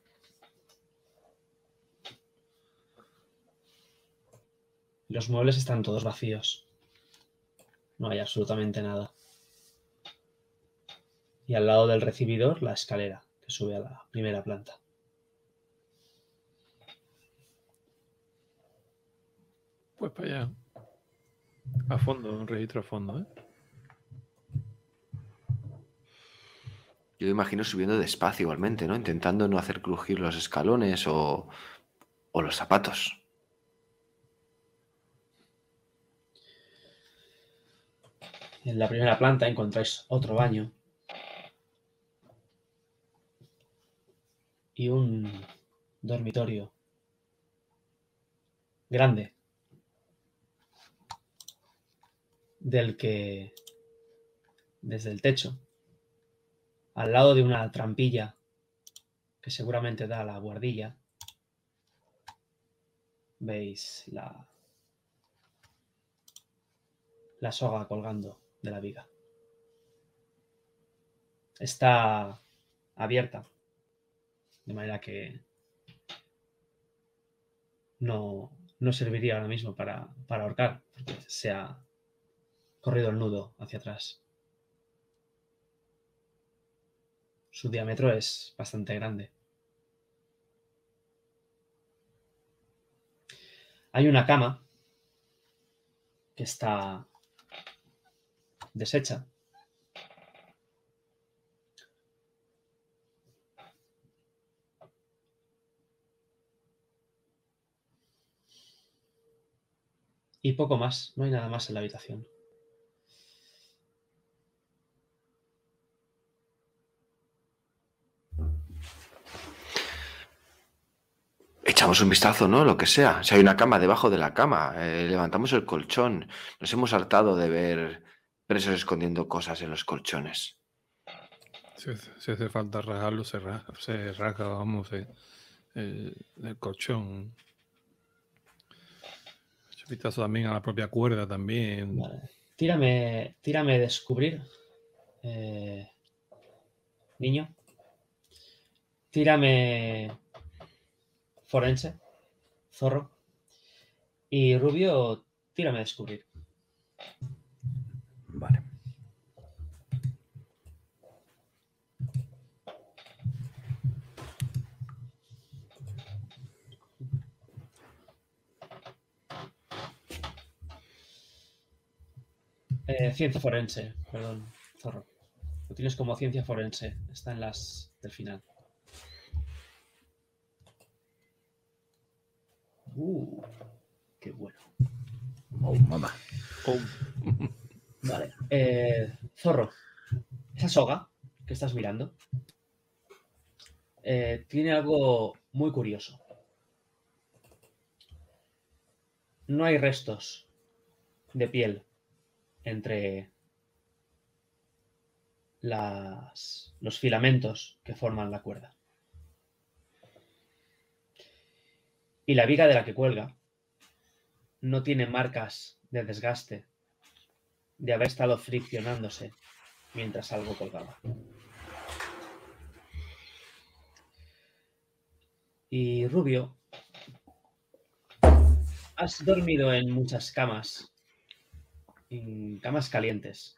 Los muebles están todos vacíos. No hay absolutamente nada. Y al lado del recibidor, la escalera que sube a la primera planta. Pues para allá. A fondo, un registro a fondo, ¿eh? Yo imagino subiendo despacio igualmente, ¿no? Intentando no hacer crujir los escalones o, o los zapatos. En la primera planta encontráis otro baño. Y un dormitorio grande. Del que desde el techo, al lado de una trampilla que seguramente da a la guardilla, veis la, la soga colgando de la viga. Está abierta, de manera que no, no serviría ahora mismo para, para ahorcar, porque se ha corrido el nudo hacia atrás. Su diámetro es bastante grande. Hay una cama que está deshecha. Y poco más, no hay nada más en la habitación. Echamos un vistazo, ¿no? Lo que sea. Si hay una cama debajo de la cama, eh, levantamos el colchón. Nos hemos hartado de ver presos escondiendo cosas en los colchones. Si, hace- si hace falta rasgarlo, se rasga, se rasga, vamos, eh, el, el colchón. Echo vistazo también a la propia cuerda también. Vale. Tírame, tírame descubrir. eh, niño. Tírame forense. Zorro. Y Rubio, tírame descubrir. Eh, ciencia forense, perdón, Zorro. Lo tienes como ciencia forense. Está en las del final. Uh, qué bueno. Oh, mamá. Oh, Vale. Eh, Zorro, esa soga que estás mirando eh, tiene algo muy curioso. No hay restos de piel entre los filamentos que forman la cuerda. Y la viga de la que cuelga no tiene marcas de desgaste de haber estado friccionándose mientras algo colgaba. Y Rubio, has dormido en muchas camas, en camas calientes.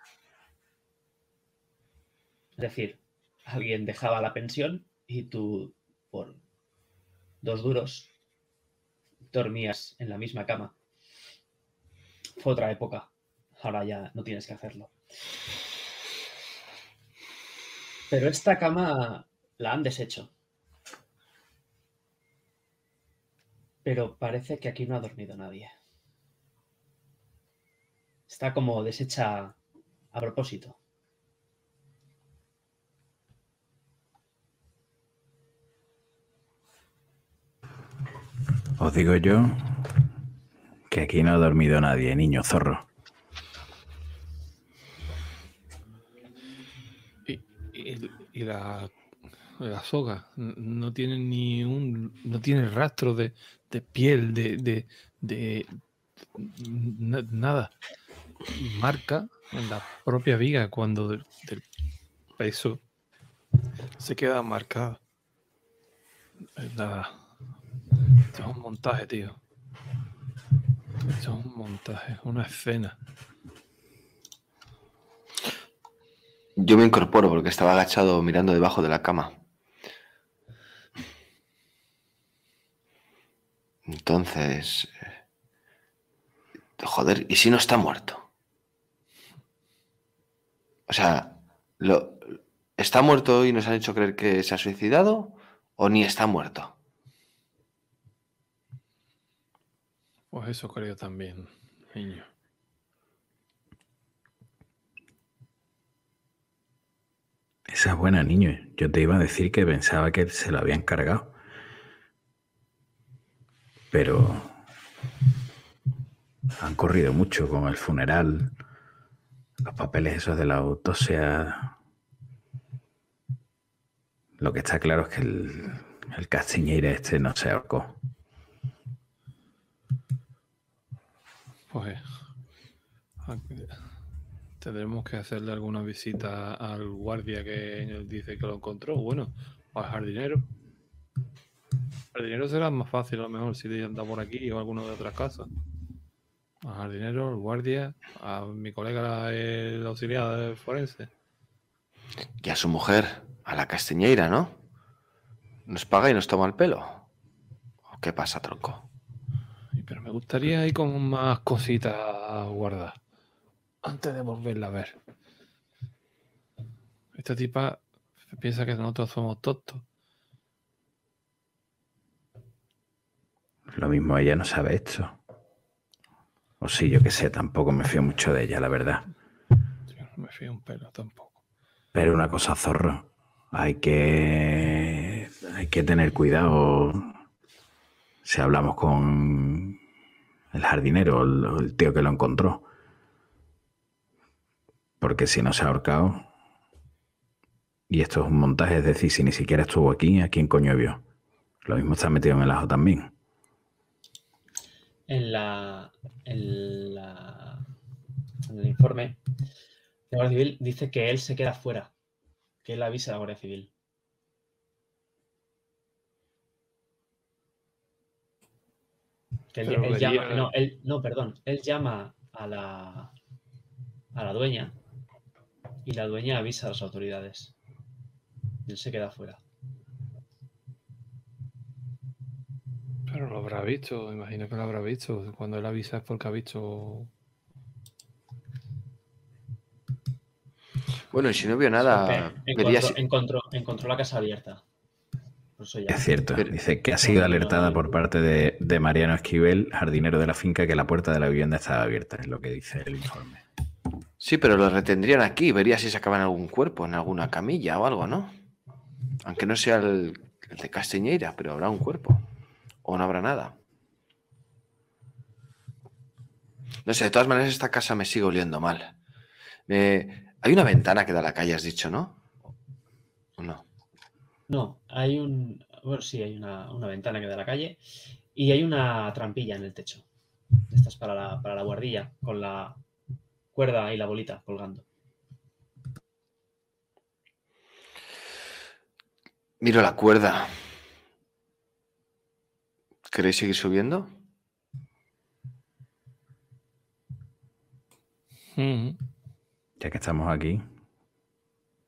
Es decir, alguien dejaba la pensión y tú, por dos duros, dormías en la misma cama. fue otra época. Ahora ya no tienes que hacerlo. Pero esta cama la han deshecho. Pero parece que aquí no ha dormido nadie. Está como deshecha a propósito. Os digo yo que aquí no ha dormido nadie, niño zorro. Y, y- y la, la soga no tiene ni un. No tiene rastro de, de piel, de. de, de- na- nada. Marca en la propia viga cuando del, peso se queda marcada. Esto es un montaje, tío. Es un montaje, una escena. Yo me incorporo porque estaba agachado mirando debajo de la cama. Entonces... eh, Joder, ¿y si no está muerto? O sea, lo, ¿está muerto y nos han hecho creer que se ha suicidado? ¿O ni está muerto? Pues eso creo también, niño. Esa es buena, niño. Yo te iba a decir que pensaba que se lo habían cargado. Pero han corrido mucho con el funeral, los papeles esos de la autopsia. Lo que está claro es que el, el este no se ahorcó. Pues tendremos que hacerle alguna visita al guardia que dice que lo encontró. Bueno, o al jardinero. El jardinero será más fácil a lo mejor si anda por aquí o alguno de otras casas. Al jardinero, al guardia, a mi colega el auxiliar de forense. Y a su mujer, a la castiñeira, ¿no? ¿Nos paga y nos toma el pelo? ¿O qué pasa, tronco? Pero me gustaría ir con más cositas guardadas antes de volverla a ver. Esta tipa piensa que nosotros somos tontos. Lo mismo ella no sabe esto. O sí, yo qué sé, tampoco me fío mucho de ella, la verdad. Yo no me fío un pelo tampoco. Pero una cosa, zorro, hay que, hay que tener cuidado si hablamos con el jardinero, el, el tío que lo encontró. Porque si no se ha ahorcado, y esto es un montaje, es decir, si ni siquiera estuvo aquí, ¿a quién coño vio? Lo mismo está metido en el ajo también. En la, en la- en el informe de Guardia Civil dice que él se queda fuera, que él avisa a la Guardia Civil. Que él, llama, no, él, no, perdón, él llama a la, a la dueña y la dueña avisa a las autoridades. Y él se queda fuera. Pero lo habrá visto, imagino que lo habrá visto. Cuando él avisa es porque ha visto. Bueno, y si no vio nada, encontró, si- encontró, encontró la casa abierta. Por eso ya. Es cierto, Pero- dice que ha sido alertada por parte de, de Mariano Esquivel, jardinero de la finca, que la puerta de la vivienda estaba abierta, es lo que dice el informe. Sí, pero lo retendrían aquí. Vería si sacaban algún cuerpo en alguna camilla o algo, ¿no? Aunque no sea el, el de Castiñeira, pero habrá un cuerpo. O no habrá nada. No sé, de todas maneras esta casa me sigue oliendo mal. Me- Hay una ventana que da a la calle, has dicho, ¿no? ¿O no? No, hay un. Bueno, sí, hay una, una ventana que da a la calle y hay una trampilla en el techo. Esta es para la, para la guardilla, con la cuerda y la bolita colgando. Miro la cuerda. ¿Queréis seguir subiendo? Ujú. Ya que estamos aquí,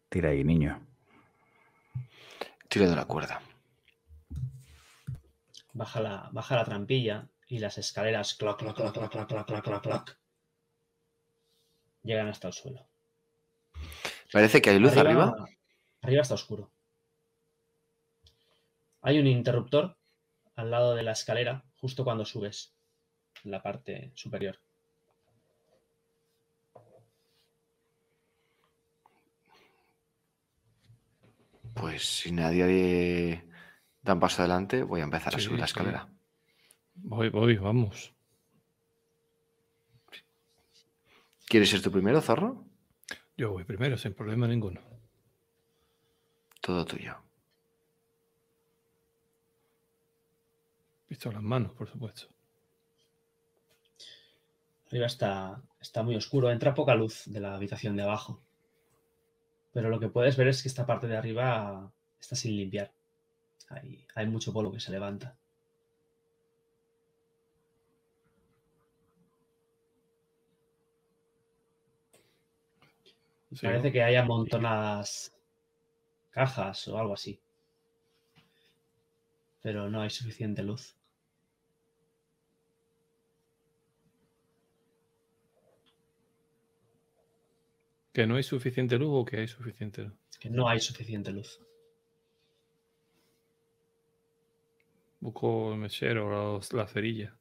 tira ahí, niño. Tiro de la cuerda. Baja la, baja la trampilla y las escaleras cloc, cloc, cloc, cloc, cloc, cloc, cloc, cloc, llegan hasta el suelo. Parece que hay luz arriba. Arriba está oscuro. Hay un interruptor al lado de la escalera, justo cuando subes, en la parte superior. Pues si nadie da un paso adelante, voy a empezar a subir la sí. escalera. Voy, voy, vamos. ¿Quieres ser tú primero, zorro? Yo voy primero, sin problema ninguno. Todo tuyo. Pistola en manos, por supuesto. Arriba está, está muy oscuro, entra poca luz de la habitación de abajo. Pero lo que puedes ver es que esta parte de arriba está sin limpiar. Hay, hay mucho polvo que se levanta. Sí, Parece que hay amontonadas cajas o algo así. Pero no hay suficiente luz. ¿Que no hay suficiente luz o que hay suficiente luz? Que no hay suficiente luz. Busco el mechero, los- la cerilla.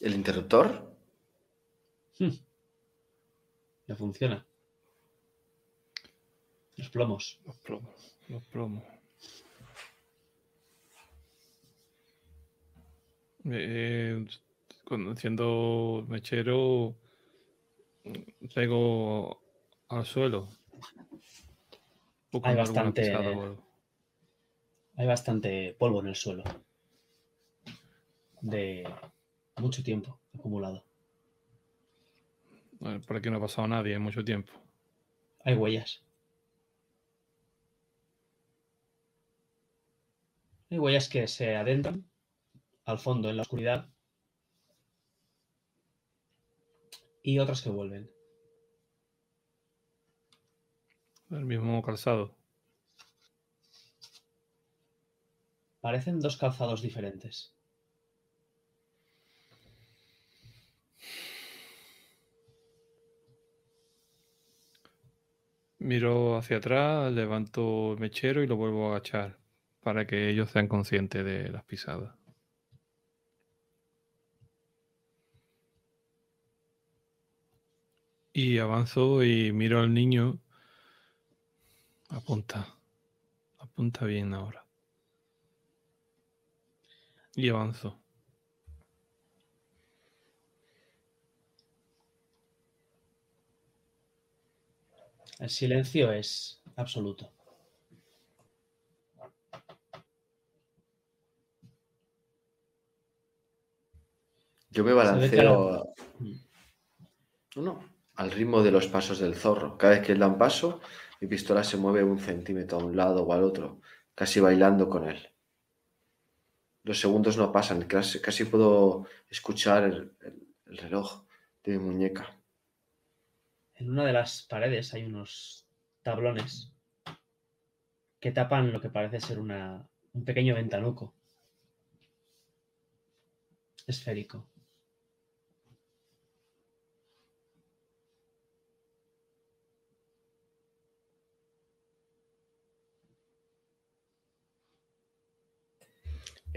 ¿El interruptor? No funciona. Los plomos. Los plomos. Los plomos. Eh, el mechero, pego al suelo. Alguna bastante-. Hay bastante polvo en el suelo. De mucho tiempo acumulado. Por aquí no ha pasado nadie en mucho tiempo. Hay huellas. Hay huellas que se adentran al fondo en la oscuridad y otras que vuelven. El mismo calzado. Parecen dos calzados diferentes. Miro hacia atrás, levanto el mechero y lo vuelvo a agachar para que ellos sean conscientes de las pisadas. Y avanzo y miro al niño. Apunta. Apunta bien ahora. Y avanzo. El silencio es absoluto. Yo me balanceo no, al ritmo de los pasos del zorro. Cada vez que él da un paso, mi pistola se mueve un centímetro a un lado o al otro, casi bailando con él. Los segundos no pasan, casi, casi puedo escuchar el, el- el reloj de mi muñeca. En una de las paredes hay unos tablones que tapan lo que parece ser una, un pequeño ventanuco esférico.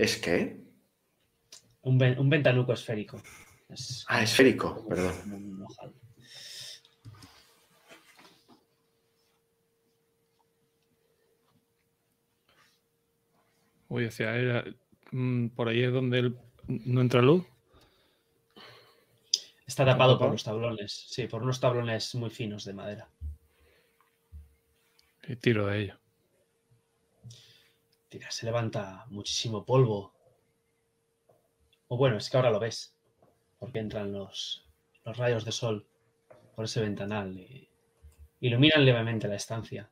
¿Es qué? Un, ven- un ventanuco esférico. Es Ah, esférico, perdón. un ojal. Voy hacia él. mm, Por ahí es donde no entra luz. Está tapado por los tablones. Sí, por unos tablones muy finos de madera. Y tiro de ellos. Tira, se levanta muchísimo polvo. O bueno, es que ahora lo ves. Porque entran los, los rayos de sol por ese ventanal y iluminan levemente la estancia.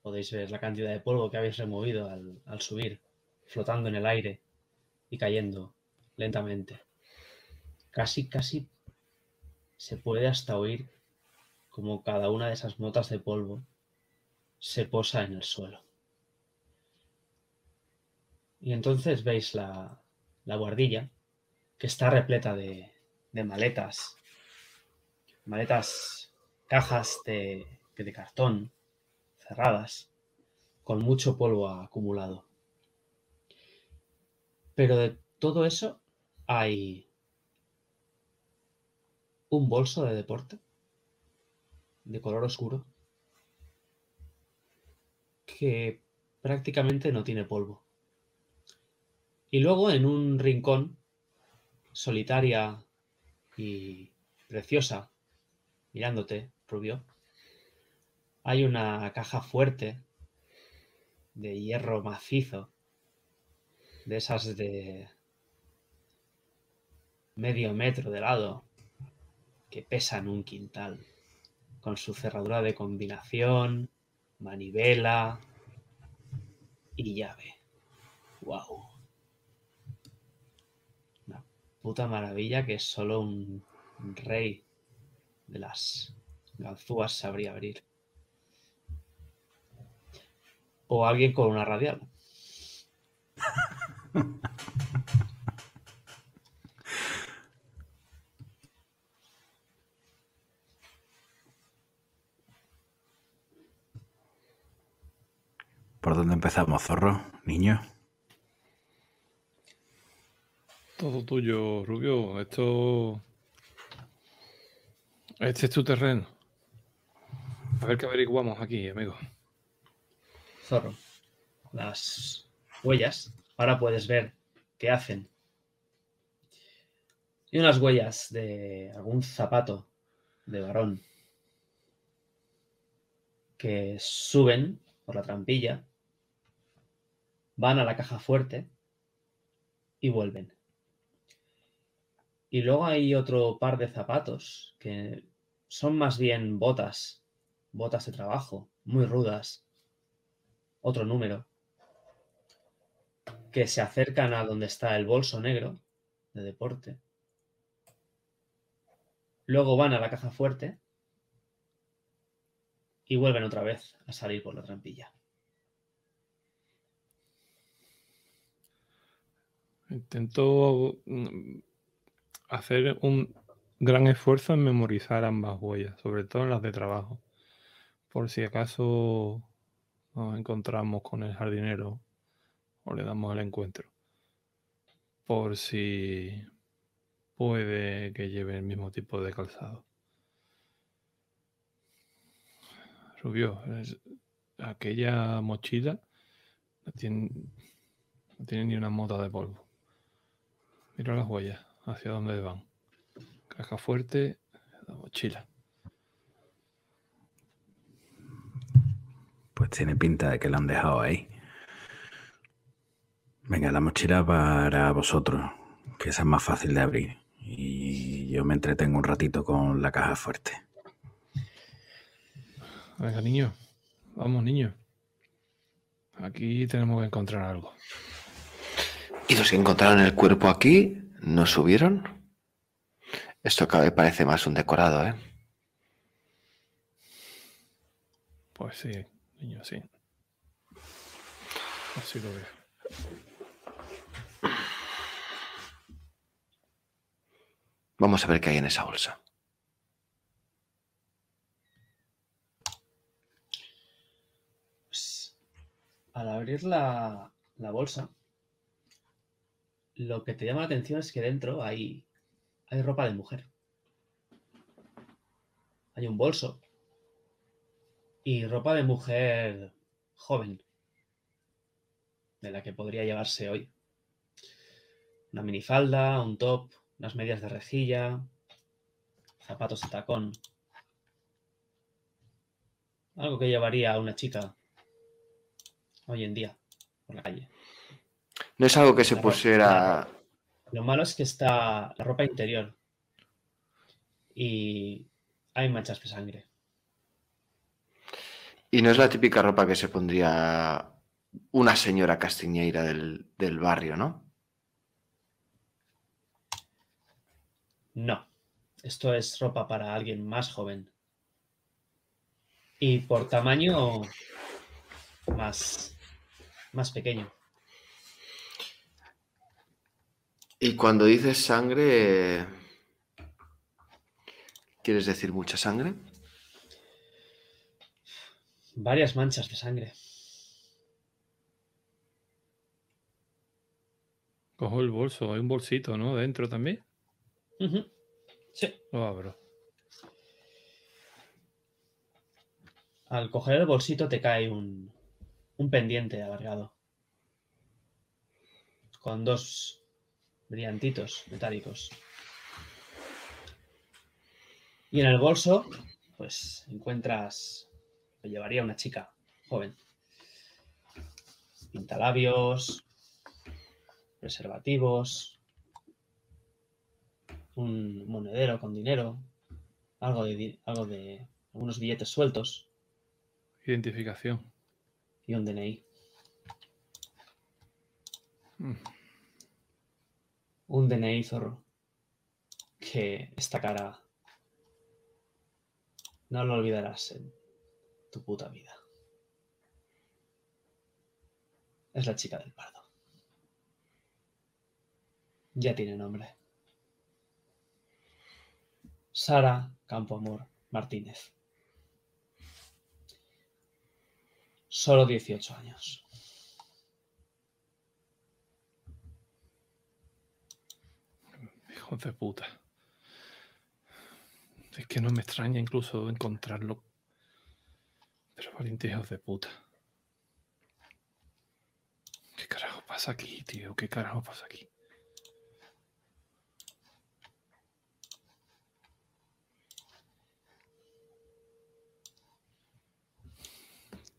Podéis ver la cantidad de polvo que habéis removido al, al subir, flotando en el aire y cayendo lentamente. Casi, casi se puede hasta oír como cada una de esas motas de polvo se posa en el suelo. Y entonces veis la, la guardilla que está repleta de, maletas, maletas, cajas de, de cartón cerradas, con mucho polvo acumulado. Pero de todo eso hay un bolso de deporte de color oscuro que prácticamente no tiene polvo. Y luego en un rincón, solitaria y preciosa, mirándote, Rubio, hay una caja fuerte de hierro macizo, de esas de medio metro de lado, que pesan un quintal, con su cerradura de combinación, manivela y llave. ¡Wow! Puta maravilla que solo un rey de las ganzúas sabría abrir. O alguien con una radial. ¿Por dónde empezamos, zorro? Niño. Todo tuyo, Rubio. Esto. Este es tu terreno. A ver qué averiguamos aquí, amigo. Zorro. Las huellas. Ahora puedes ver qué hacen. Y unas huellas de algún zapato de varón que suben por la trampilla, van a la caja fuerte y vuelven. Y luego hay otro par de zapatos que son más bien botas, botas de trabajo, muy rudas. Otro número. Que se acercan a donde está el bolso negro de deporte. Luego van a la caja fuerte y vuelven otra vez a salir por la trampilla. Intento mm, hacer un gran esfuerzo en memorizar ambas huellas, sobre todo en las de trabajo, por si acaso nos encontramos con el jardinero o le damos el encuentro, por si puede que lleve el mismo tipo de calzado. Rubio, aquella mochila no tiene, no tiene ni una mota de polvo. Mira las huellas, hacia dónde van. Caja fuerte, la mochila. Pues tiene pinta de que la han dejado ahí. Venga, la mochila para vosotros, que esa es más fácil de abrir. Y yo me entretengo un ratito con la caja fuerte. Venga, niño. Vamos, niño. Aquí tenemos que encontrar algo. ¿Y los que encontraron el cuerpo aquí no subieron? Esto cada vez parece más un decorado, ¿eh? Pues sí, niño, sí. Así lo veo. Vamos a ver qué hay en esa bolsa. Pues, al abrir la, la bolsa, lo que te llama la atención es que dentro hay, hay ropa de mujer. Hay un bolso y ropa de mujer joven, de la que podría llevarse hoy. Una minifalda, un top, unas medias de rejilla, zapatos de tacón. Algo que llevaría una chica hoy en día por la calle. No es algo que se ropa- pusiera... Lo malo es que está la ropa interior y hay manchas de sangre. Y no es la típica ropa que se pondría una señora castiñeira del, del barrio, ¿no? No, esto es ropa para alguien más joven. Y por tamaño más, más pequeño. Y cuando dices sangre, ¿quieres decir mucha sangre? Varias manchas de sangre. Cojo el bolso, hay un bolsito, ¿no? Dentro también. Sí. Lo abro. Al coger el bolsito te cae un, un pendiente alargado. Con dos brillantitos metálicos. Y en el bolso, pues encuentras. Lo llevaría una chica joven. Pintalabios, preservativos, un monedero con dinero, algo de, algo de algunos billetes sueltos Identificación. y un DNI. Mm. Un DNI. Que esta cara no lo olvidarás en tu puta vida. Es la chica del pardo. Ya tiene nombre. Sara Campoamor Martínez. Solo 18 años. De puta. Es que no me extraña incluso encontrarlo. Pero valiente hijos de puta. ¿Qué carajo pasa aquí, tío? ¿Qué carajo pasa aquí?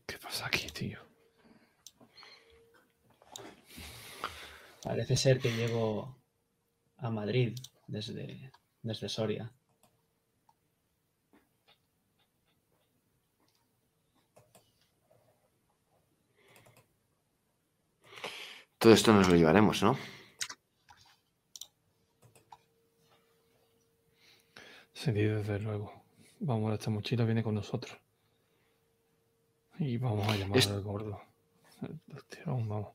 ¿Qué pasa aquí, tío? Parece ser que llego a Madrid desde, desde Soria. Todo esto nos lo llevaremos, ¿no? Sí, desde luego. Vamos, esta mochila viene con nosotros. Y vamos a llamar al gordo. Hostia, vamos.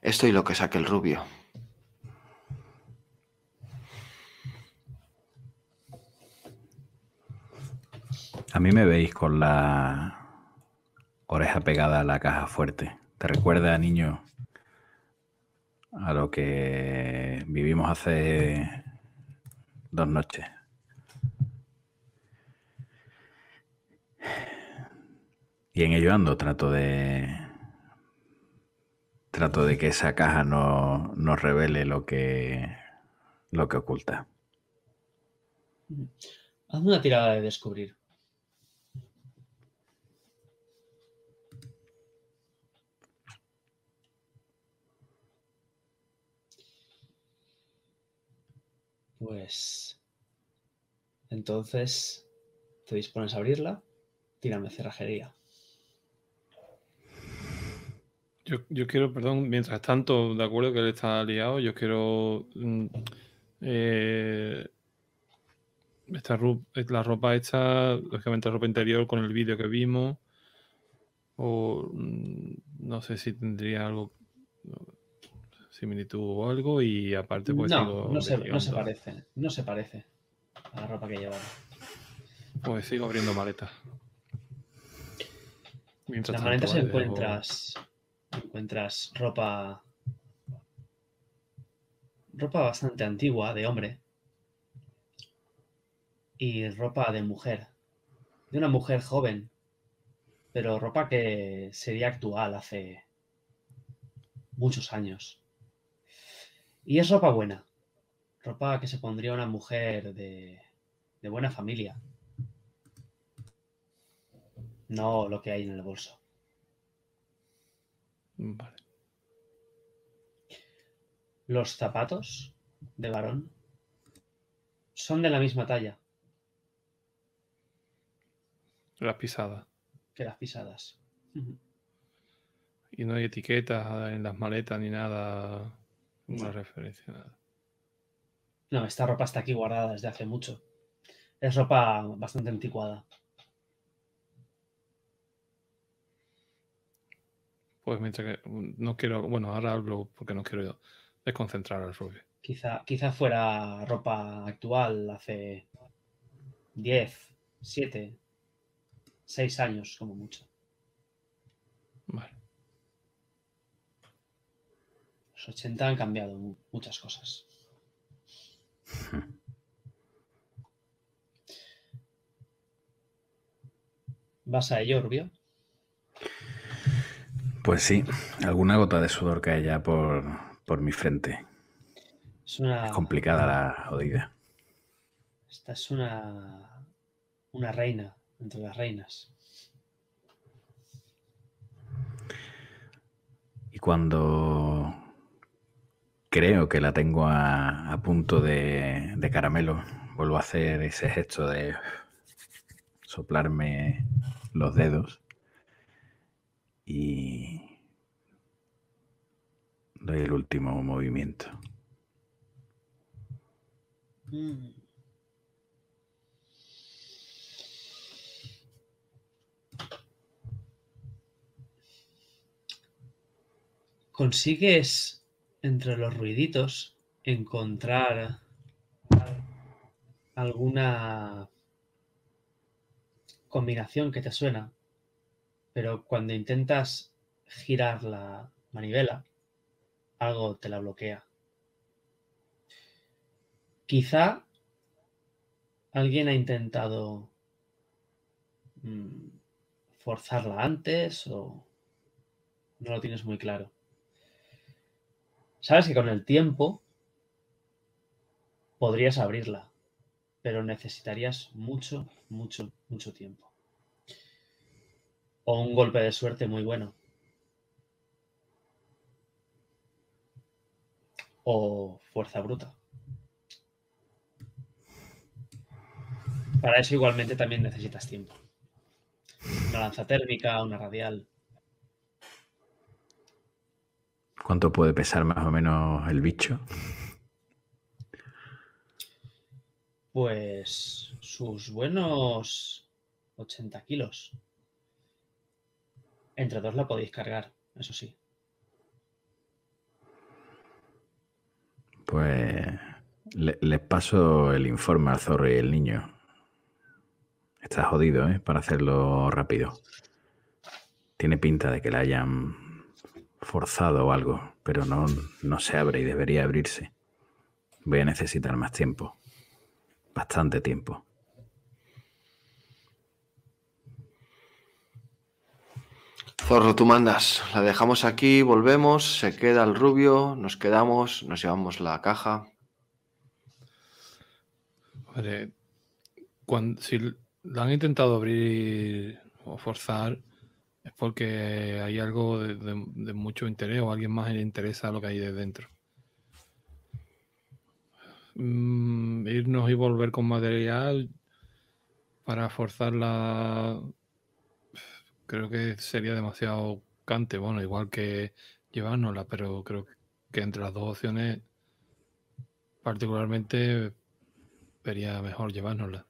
Esto y lo que saque el rubio. A mí me veis con la oreja pegada a la caja fuerte. ¿Te recuerda, niño, a lo que vivimos hace dos noches? Y en ello ando, trato de. Trato de que esa caja no nos revele lo que. lo que oculta. Hazme una tirada de descubrir. Pues entonces te dispones a abrirla. Tírame cerrajería. Yo, yo quiero, perdón, mientras tanto, de acuerdo que él está liado, yo quiero. mm, eh, esta la ropa hecha, lógicamente ropa interior con el vídeo que vimos. O mm, no sé si tendría algo. Similitud o algo. Y aparte, pues. no, sigo no se, no se parece. No se parece a la ropa que llevaba. Pues sigo abriendo maletas. En Mientras las tanto, maletas dejo- encuentras, encuentras ropa. Ropa bastante antigua de hombre. Y ropa de mujer. De una mujer joven. Pero ropa que sería actual hace muchos años. Y es ropa buena. Ropa que se pondría una mujer de, de buena familia. No lo que hay en el bolso. Vale. Los zapatos de varón son de la misma talla Las pisadas. que las pisadas. Y no hay etiquetas en las maletas ni nada. Una referencia, nada. No, esta ropa está aquí guardada desde hace mucho. Es ropa bastante anticuada. Pues mientras que no quiero, bueno, ahora hablo porque no quiero desconcentrar al rubio. Quizá, quizá fuera ropa actual hace 10, 7, 6 años como mucho. Vale. Los 80 han cambiado mu- muchas cosas. ¿Vas a ello, Rubio? Pues sí, alguna gota de sudor cae ya por, por mi frente. Es una, Es complicada la jodida. esta es una, una reina entre las reinas. Y cuando creo que la tengo a, a punto de, de caramelo, vuelvo a hacer ese gesto de soplarme los dedos y doy el último movimiento. Consigues entre los ruiditos encontrar alguna combinación que te suena, pero cuando intentas girar la manivela, algo te la bloquea. Quizá alguien ha intentado mm, forzarla antes o no lo tienes muy claro. Sabes que con el tiempo podrías abrirla, pero necesitarías mucho, mucho, mucho tiempo. O un golpe de suerte muy bueno. O fuerza bruta. Para eso igualmente también necesitas tiempo. Una lanza térmica, una radial. ¿Cuánto puede pesar más o menos el bicho? Pues sus buenos 80 kilos. Entre dos la podéis cargar, eso sí. Pues le- les paso el informe al zorro y el niño. Está jodido, ¿eh? Para hacerlo rápido. Tiene pinta de que la hayan forzado o algo, pero no, no se abre y debería abrirse. Voy a necesitar más tiempo. Bastante tiempo. Zorro, tú mandas. La dejamos aquí, volvemos, se queda el rubio, nos quedamos, nos llevamos la caja. Vale. Cuando, si l- la han intentado abrir o forzar, es porque hay algo de, mucho interés o a alguien más le interesa lo que hay de dentro. Mm, irnos y volver con material para forzarla creo que sería demasiado cante. Bueno, igual que llevárnosla, pero creo que entre las dos opciones, particularmente vería mejor llevárnosla.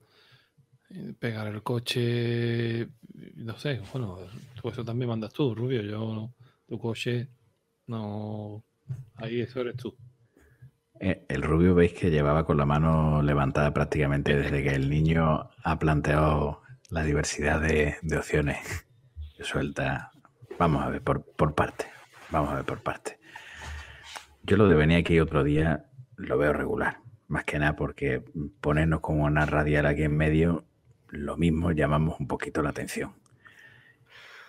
Eh, Pegar el coche, no sé, bueno, tú eso también mandas tú, Rubio. Yo, tu coche, no. Ahí eso eres tú. Eh, El rubio veis que llevaba con la mano levantada prácticamente desde que el niño ha planteado la diversidad de, opciones que suelta. Vamos a ver por, por parte. Vamos a ver por parte. Yo lo de venir aquí otro día lo veo regular. Más que nada porque ponernos como una radial aquí en medio, lo mismo llamamos un poquito la atención.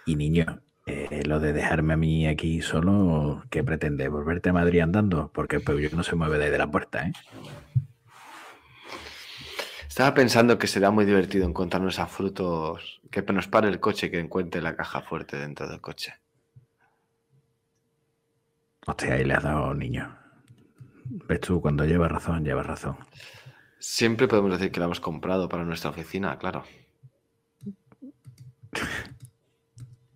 Y niño, eh, lo de dejarme a mí aquí solo, ¿qué pretende? ¿Volverte a Madrid andando? Porque el pueblo no se mueve desde la puerta, ¿eh? Estaba pensando que será muy divertido encontrarnos a frutos, que nos pare el coche que encuentre la caja fuerte dentro del coche. Hostia, ahí le has dado niño. Ves tú, cuando llevas razón, llevas razón. Siempre podemos decir que la hemos comprado para nuestra oficina, claro.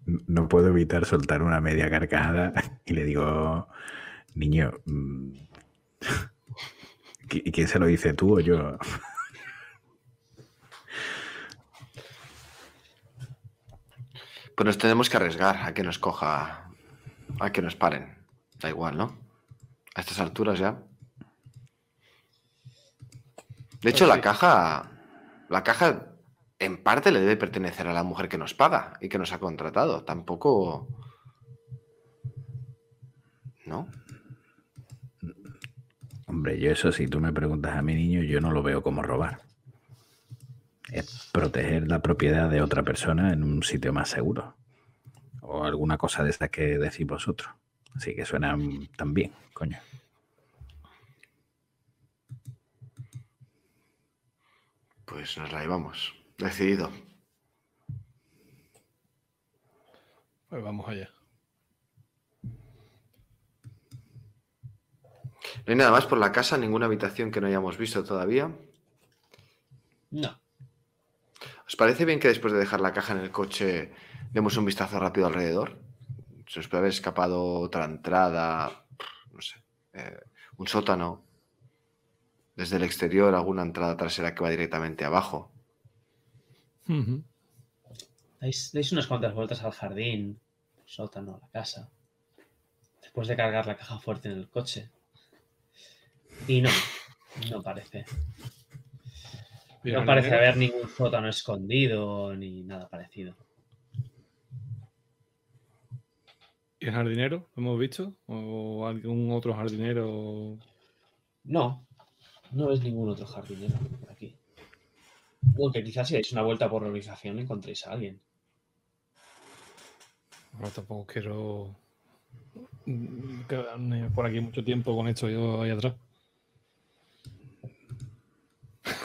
No puedo evitar soltar una media carcajada y le digo, niño, mm, ¿qui- ¿y quién se lo dice tú o yo? Pues nos tenemos que arriesgar a que nos coja, a que nos paren. Da igual, ¿no? A estas alturas ya. De hecho, Pues la caja. La caja en parte le debe pertenecer a la mujer que nos paga y que nos ha contratado. Tampoco. ¿No? Hombre, yo eso si tú me preguntas a mi niño, yo no lo veo como robar. Es proteger la propiedad de otra persona en un sitio más seguro. O alguna cosa de estas que decís vosotros. Así que suenan tan bien, coño. Pues nos la llevamos. Decidido. Pues vamos allá. No hay nada más por la casa, ninguna habitación que no hayamos visto todavía. No. ¿Os parece bien que después de dejar la caja en el coche demos un vistazo rápido alrededor? Se nos puede haber escapado otra entrada, no sé, eh, un sótano. Desde el exterior alguna entrada trasera que va directamente abajo. Ujú. Dais, dais unas cuantas vueltas al jardín, al sótano, a la casa. Después de cargar la caja fuerte en el coche. Y no, no parece. ¿Y No parece haber ningún sótano escondido ni nada parecido. ¿Y el jardinero? ¿Lo hemos visto? ¿O algún otro jardinero? No, no es ningún otro jardinero por aquí. Aunque quizás si dais una vuelta por la urbanización encontréis a alguien. No, tampoco quiero quedarme por aquí mucho tiempo con esto yo ahí atrás.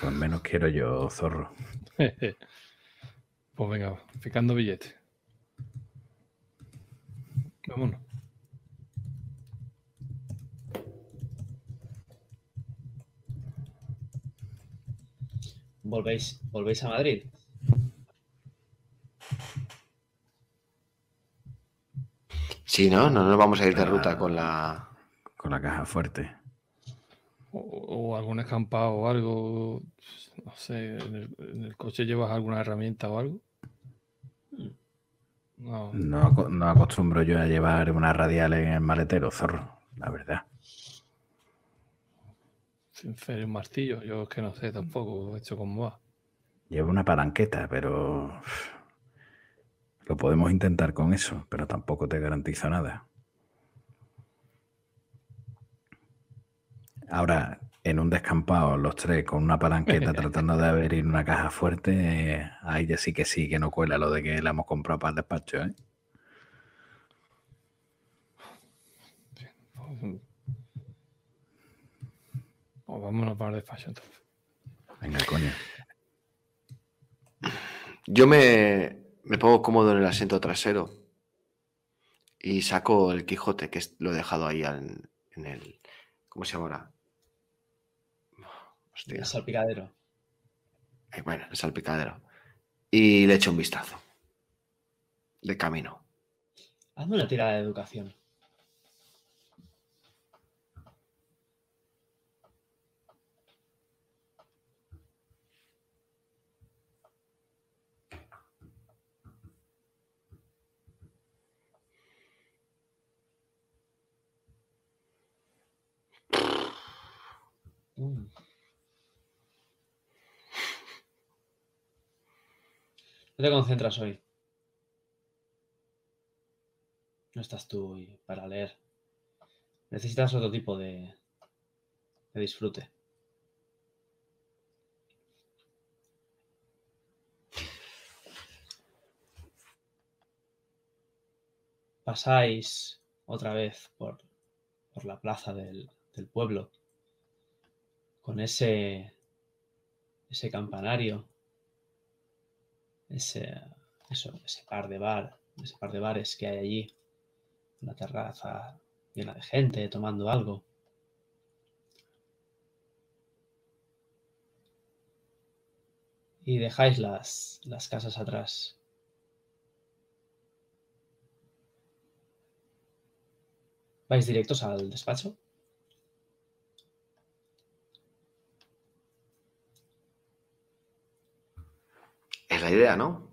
Pues menos quiero yo, zorro. pues venga, picando billetes. Vámonos. ¿Volvéis, volvéis a Madrid? Sí, ¿no? No nos vamos a ir de ruta con la... Con la caja fuerte. O, o algún escampado o algo. No sé, ¿en el, en el coche llevas alguna herramienta o algo? No, no acostumbro yo a llevar una radial en el maletero, zorro, la verdad. Fer un martillo. Yo es que no sé tampoco esto cómo va. Llevo una palanqueta, pero lo podemos intentar con eso, pero tampoco te garantizo nada. Ahora, en un descampado, los tres con una palanqueta tratando de abrir una caja fuerte, eh, ahí ya sí que sí que no cuela lo de que la hemos comprado para el despacho, ¿eh? Pues vámonos para el despacho entonces. Venga, coño. Yo me, me pongo cómodo en el asiento trasero y saco el Quijote, que es- lo he dejado ahí en, en el... ¿Cómo se llama ahora? Hostia. El salpicadero. Eh, Bueno, el salpicadero. Y le echo un vistazo. De camino. Hazme una tirada de educación. Mm. No te concentras hoy. No estás tú para leer. Necesitas otro tipo de, de disfrute. Pasáis otra vez por, por la plaza del, del pueblo con ese, ese campanario, ese, eso, ese par de bar, ese par de bares que hay allí, una terraza llena de gente tomando algo. Y dejáis las, las casas atrás. ¿Vais directos al despacho? Es la idea, ¿no?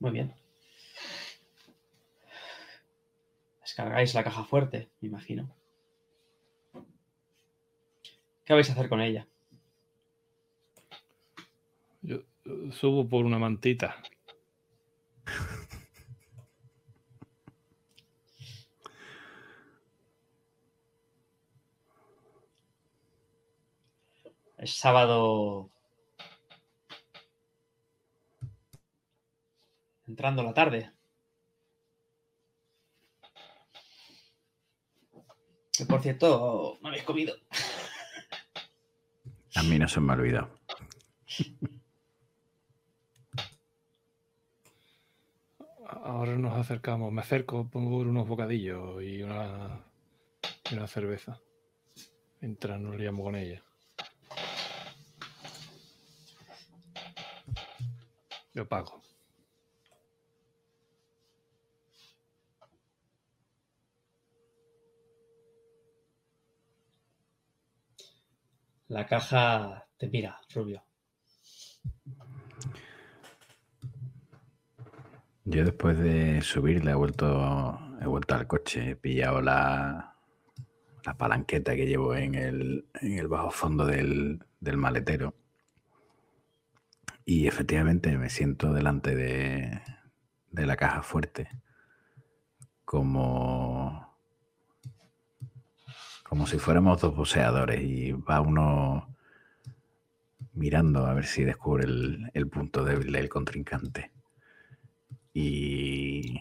Muy bien. Es Descargáis la caja fuerte, me imagino. ¿Qué vais a hacer con ella? Yo yo subo por una mantita. Es sábado. Entrando la tarde. Que por cierto, no habéis comido. A mí no se me ha olvidado. Ahora nos acercamos, me acerco, pongo unos bocadillos y una, y una cerveza. Mientras nos liamos con ella. Yo pago. La caja te mira, Rubio. Yo después de subirle he vuelto, he vuelto al coche, he pillado la, la palanqueta que llevo en el, en el bajo fondo del, del maletero. Y efectivamente me siento delante de, de la caja fuerte. Como, como si fuéramos dos boxeadores y va uno mirando a ver si descubre el, el punto débil del contrincante. Y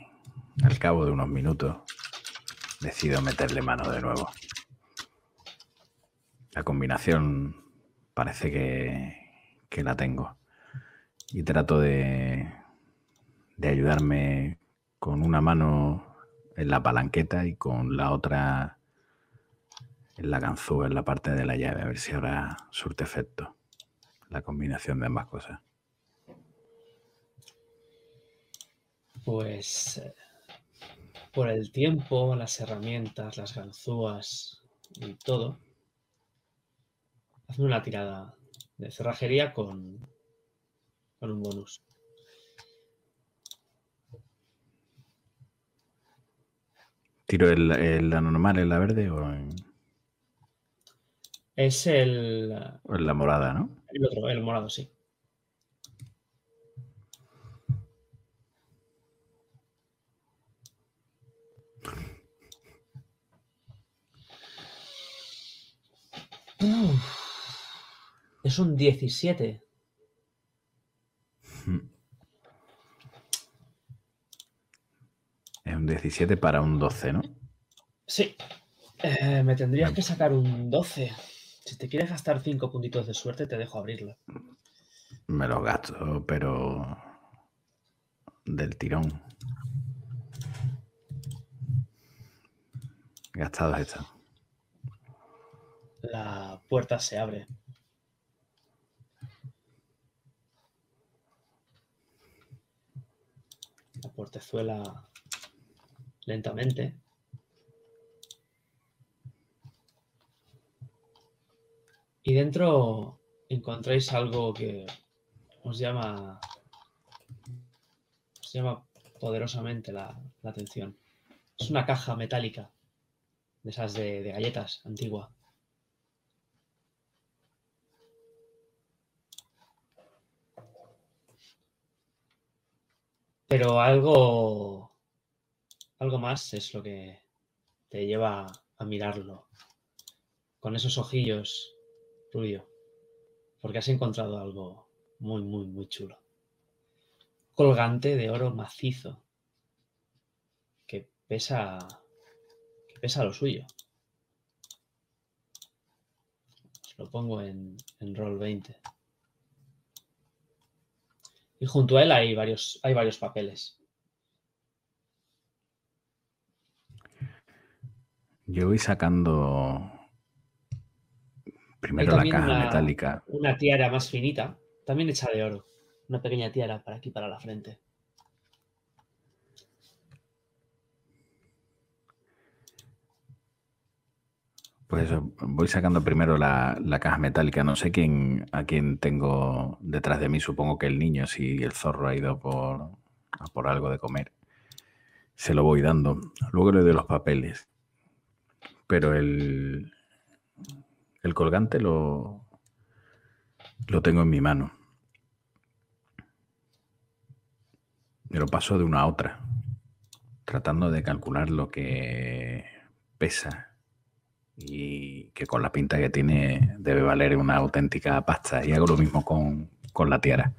al cabo de unos minutos decido meterle mano de nuevo. La combinación parece que, que la tengo. Y trato de, de ayudarme con una mano en la palanqueta y con la otra en la ganzúa, en la parte de la llave, a ver si ahora surte efecto la combinación de ambas cosas. Pues eh, por el tiempo, las herramientas, las ganzúas y todo, hazme una tirada de cerrajería con, con un bonus. ¿Tiro el, el normal en la verde o en, Es el, la morada, no? el otro, el morado, sí. Uf, es un 17. Es un 17 para un 12, ¿no? Sí. Eh, me tendrías que sacar un 12. Si te quieres gastar 5 puntitos de suerte, te dejo abrirla. Me lo gasto, pero del tirón. Gastados están. La puerta se abre. La portezuela lentamente. Y dentro encontráis algo que os llama, os llama poderosamente la, atención. Es una caja metálica de esas de galletas antigua. Pero algo, algo más es lo que te lleva a mirarlo con esos ojillos, Rubio, porque has encontrado algo muy, muy, muy chulo. Colgante de oro macizo que pesa, que pesa lo suyo. Os lo pongo en, en roll 20. Y junto a él hay varios, hay varios papeles. Yo voy sacando primero la caja una- metálica. Una tiara más finita, también hecha de oro. Una pequeña tiara para aquí, para la frente. Pues eso, voy sacando primero la, la caja metálica. No sé quién a quién tengo detrás de mí. Supongo que el niño, si el zorro ha ido por, a por algo de comer. se lo voy dando. Luego le doy los papeles. Pero el, el colgante lo, lo tengo en mi mano. Me lo paso de una a otra, tratando de calcular lo que pesa y que con la pinta que tiene debe valer una auténtica pasta. Y hago lo mismo con, con la tiara.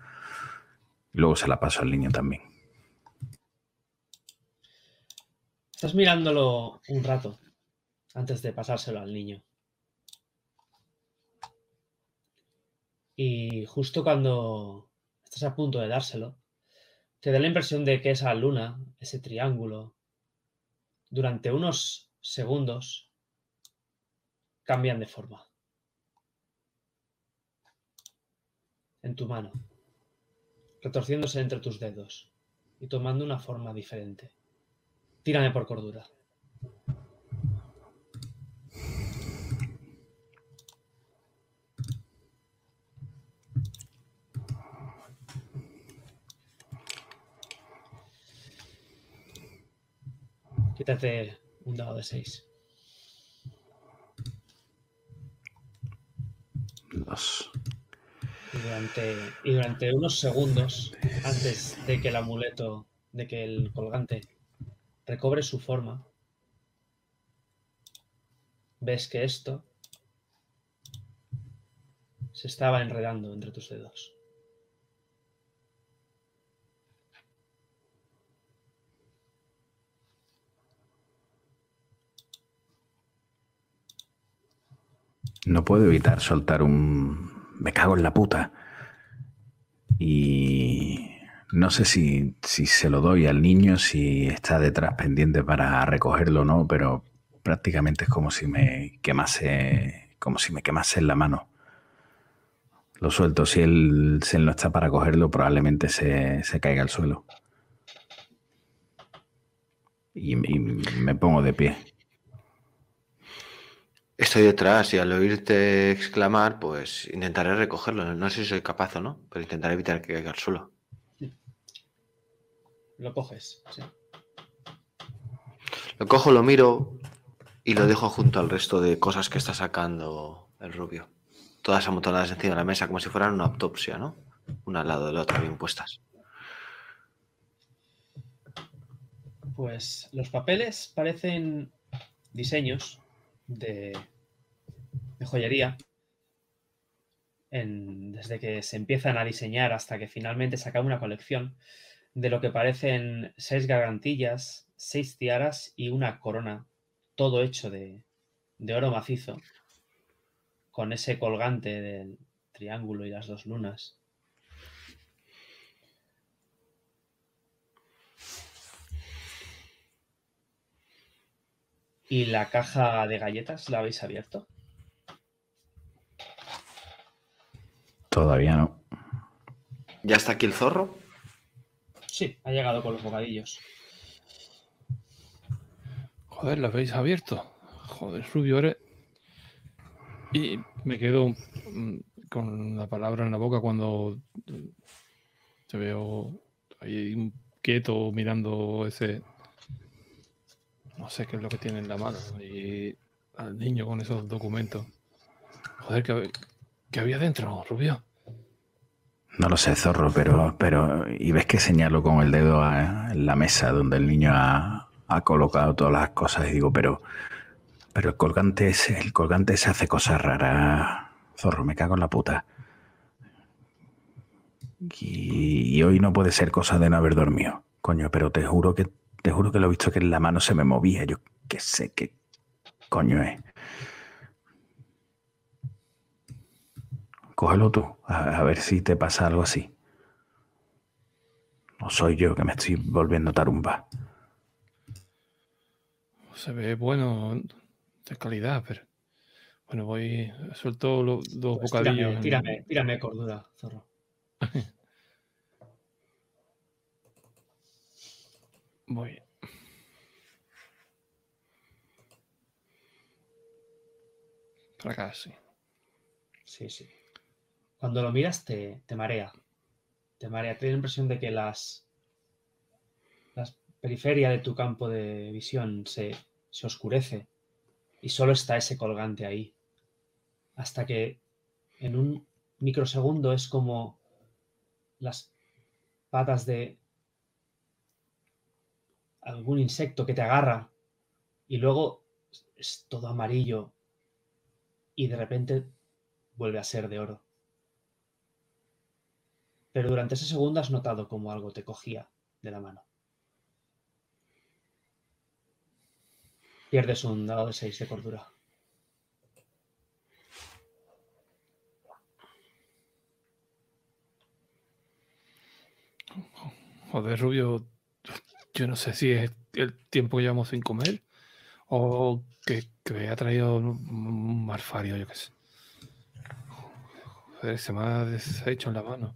luego se la paso al niño también. Estás mirándolo un rato antes de pasárselo al niño. Y justo cuando estás a punto de dárselo, te da la impresión de que esa luna, ese triángulo, durante unos segundos cambian de forma. En tu mano, retorciéndose entre tus dedos y tomando una forma diferente. Tírame por cordura. Quítate un dado de 6. Dos. Y durante, y durante unos segundos, antes de que el amuleto, de que el colgante recobre su forma, ves que esto se estaba enredando entre tus dedos. No puedo evitar soltar un... Me cago en la puta. Y no sé si, si se lo doy al niño, si está detrás pendiente para recogerlo o no, pero prácticamente es como si me quemase, como si me quemase en la mano. Lo suelto, si él, si él no está para cogerlo, probablemente se, se caiga al suelo. Y, y me pongo de pie. Estoy detrás y al oírte exclamar, pues intentaré recogerlo. No sé si soy capaz o no, pero intentaré evitar que caiga al suelo. Lo coges, sí. Lo cojo, lo miro y lo dejo junto al resto de cosas que está sacando el rubio. Todas amontonadas encima de la mesa, como si fueran una autopsia, ¿no? Una al lado de la otra, bien puestas. Pues los papeles parecen diseños de, joyería. En- desde que se empiezan a diseñar hasta que finalmente se acaba una colección de lo que parecen seis gargantillas, seis tiaras y una corona, todo hecho de, de oro macizo, con ese colgante del triángulo y las dos lunas. ¿Y la caja de galletas la habéis abierto? Todavía no. ¿Ya está aquí el zorro? Sí, ha llegado con los bocadillos. Joder, ¿la habéis abierto? Joder, Rubio, eres... Y me quedo mm, con la palabra en la boca cuando mm, te veo ahí quieto mirando ese... No sé qué es lo que tiene en la mano. Y al niño con esos documentos. Joder, ¿qué, qué había dentro, Rubio? No lo sé, zorro, pero, pero. Y ves que señalo con el dedo a- en la mesa donde el niño ha, ha colocado todas las cosas y digo, pero. Pero el colgante ese, el colgante se hace cosas raras. Zorro, me cago en la puta. Y hoy no puede ser cosa de no haber dormido. Coño, pero te juro que te juro que lo he visto que en la mano se me movía. Yo qué sé qué coño es. Cógelo tú, a, a ver si te pasa algo así. No soy yo que me estoy volviendo tarumba. Se ve bueno, de calidad, pero... Bueno, voy... Suelto los dos Pues bocadillos. tírame, tírame, tírame cordura, zorro. Voy. Para acá, sí. Sí, sí. Cuando lo miras te, te marea. Te marea. Da la impresión de que las, las periferia de tu campo de visión se, se oscurece y solo está ese colgante ahí. Hasta que en un microsegundo es como las patas de algún insecto que te agarra y luego es todo amarillo y de repente vuelve a ser de oro. Pero durante ese segundo has notado como algo te cogía de la mano. Pierdes un dado de 6 de cordura. Joder, Rubio, yo no sé si es el tiempo que llevamos sin comer o que, me ha traído un, un marfario, yo qué sé. Joder, se me ha deshecho en la mano.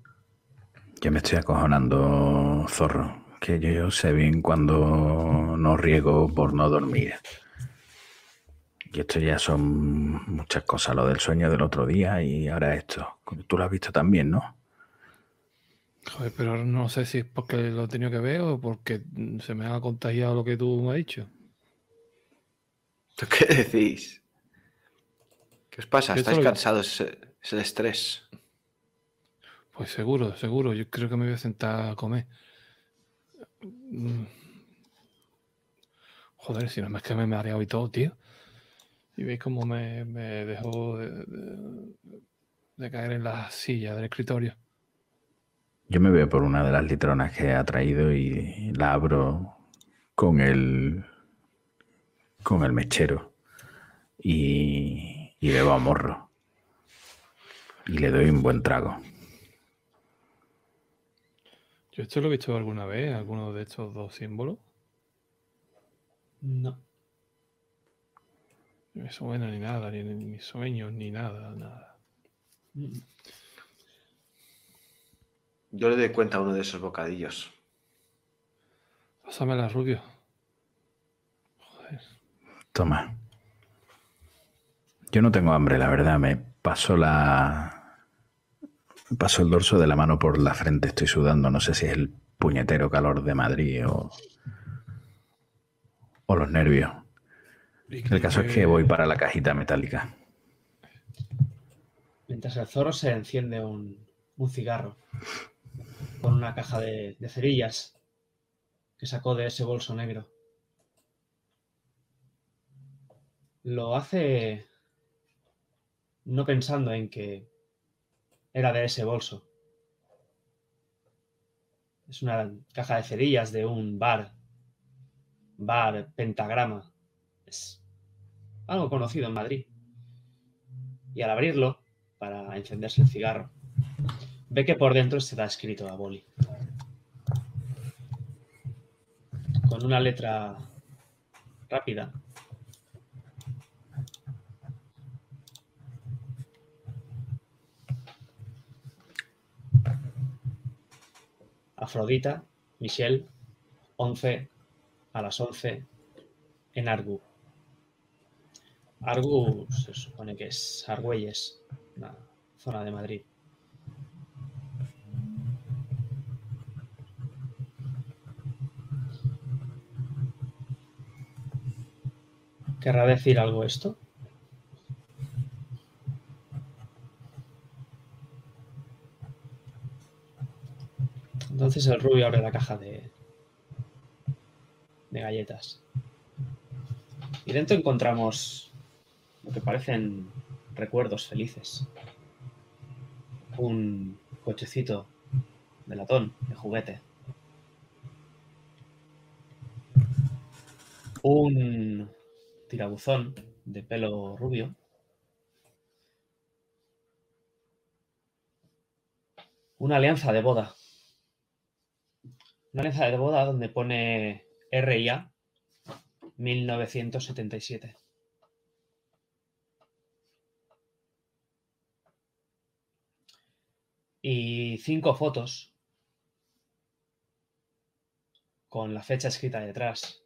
Yo me estoy acojonando, zorro. Que yo, yo sé bien cuando no riego por no dormir. Y esto ya son muchas cosas, lo del sueño del otro día y ahora esto. Tú lo has visto también, ¿no? Joder, pero no sé si es porque lo he tenido que ver o porque se me ha contagiado lo que tú me has dicho. ¿Tú qué decís? ¿Qué os pasa? ¿Estáis cansados? Es el estrés. Pues seguro, seguro. Yo creo que me voy a sentar a comer. Mm. Joder, si no es que me he mareado y todo, tío. Y veis cómo me, me dejó de, de- de caer en la silla del escritorio. Yo me veo por una de las litronas que ha traído y la abro con el con el mechero y, y bebo a morro. Y le doy un buen trago. Yo esto lo he visto alguna vez, alguno de estos dos símbolos. No. Ni me suena ni nada, ni, ni mis sueños, ni nada, nada. Mm. Yo le doy cuenta a uno de esos bocadillos. Pásamela, Rubio. Joder. Toma. Yo no tengo hambre, la verdad. Me paso la. Me paso el dorso de la mano por la frente. Estoy sudando. No sé si es el puñetero calor de Madrid o. o los nervios. El caso es que voy para la cajita metálica. Mientras el zorro se enciende un, un cigarro con una caja de, cerillas que sacó de ese bolso negro. Lo hace no pensando en que era de ese bolso. Es una caja de cerillas de un bar. Bar Pentagrama. Es algo conocido en Madrid. Y al abrirlo, para encenderse el cigarro, ve que por dentro está escrito a boli. Con una letra rápida. Afrodita, Michelle, 11 a las 11 en Argu. Argu se supone que es Argüelles, una zona de Madrid. ¿Querrá decir algo esto? Entonces el rubio abre la caja de, de galletas. Y dentro encontramos lo que parecen recuerdos felices. Un cochecito de latón, de juguete. Un tirabuzón de pelo rubio. Una alianza de boda. Una alianza de boda donde pone RIA 1977. Y cinco fotos con la fecha escrita detrás.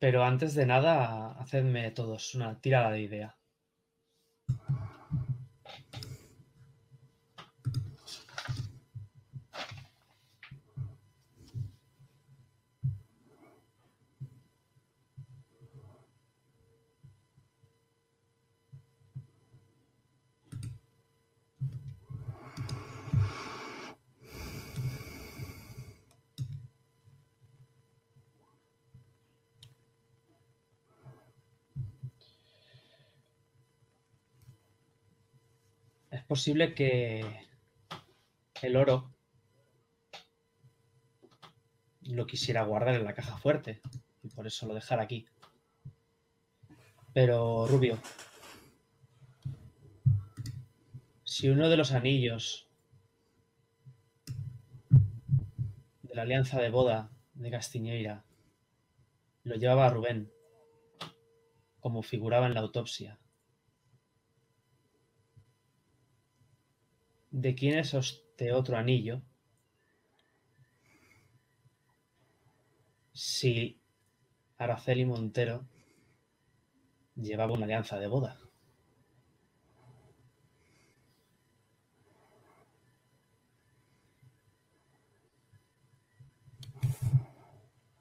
Pero antes de nada, hacedme todos una tirada de idea. Posible que el oro lo quisiera guardar en la caja fuerte y por eso lo dejara aquí. Pero, Rubio, si uno de los anillos de la alianza de boda de Castiñeira lo llevaba Rubén, como figuraba en la autopsia, ¿de quién es este otro anillo? Si Araceli Montero llevaba una alianza de boda.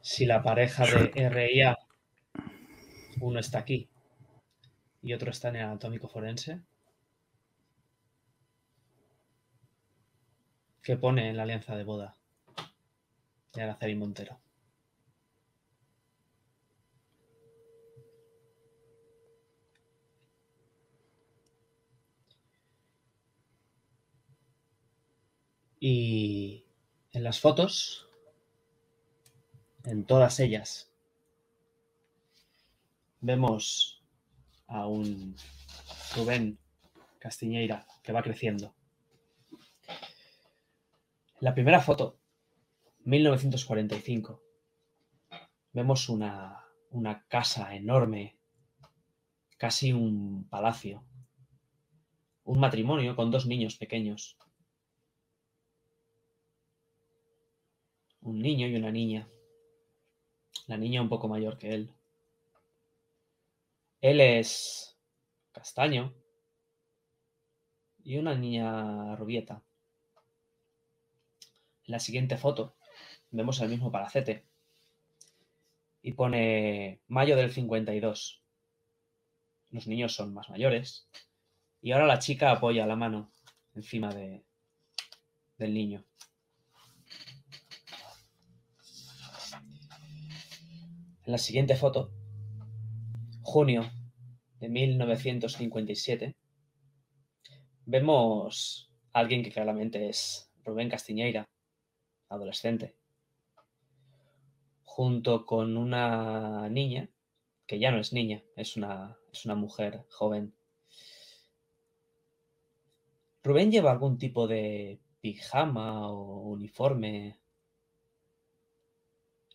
Si la pareja de RIA, uno está aquí y otro está en el anatómico forense, ¿qué pone en la alianza de boda de Araceli Montero? Y en las fotos, en todas ellas, vemos a un Rubén Castiñeira que va creciendo. La primera foto, 1945, vemos una, una casa enorme, casi un palacio, un matrimonio con dos niños pequeños. un niño y una niña. La niña un poco mayor que él. Él es castaño y una niña rubieta. En la siguiente foto vemos el mismo palacete y pone mayo del 52. Los niños son más mayores y ahora la chica apoya la mano encima de, del niño. En la siguiente foto, junio de 1957, vemos a alguien que claramente es Rubén Castiñeira, adolescente, junto con una niña, que ya no es niña, es una, es una mujer joven. Rubén lleva algún tipo de pijama o uniforme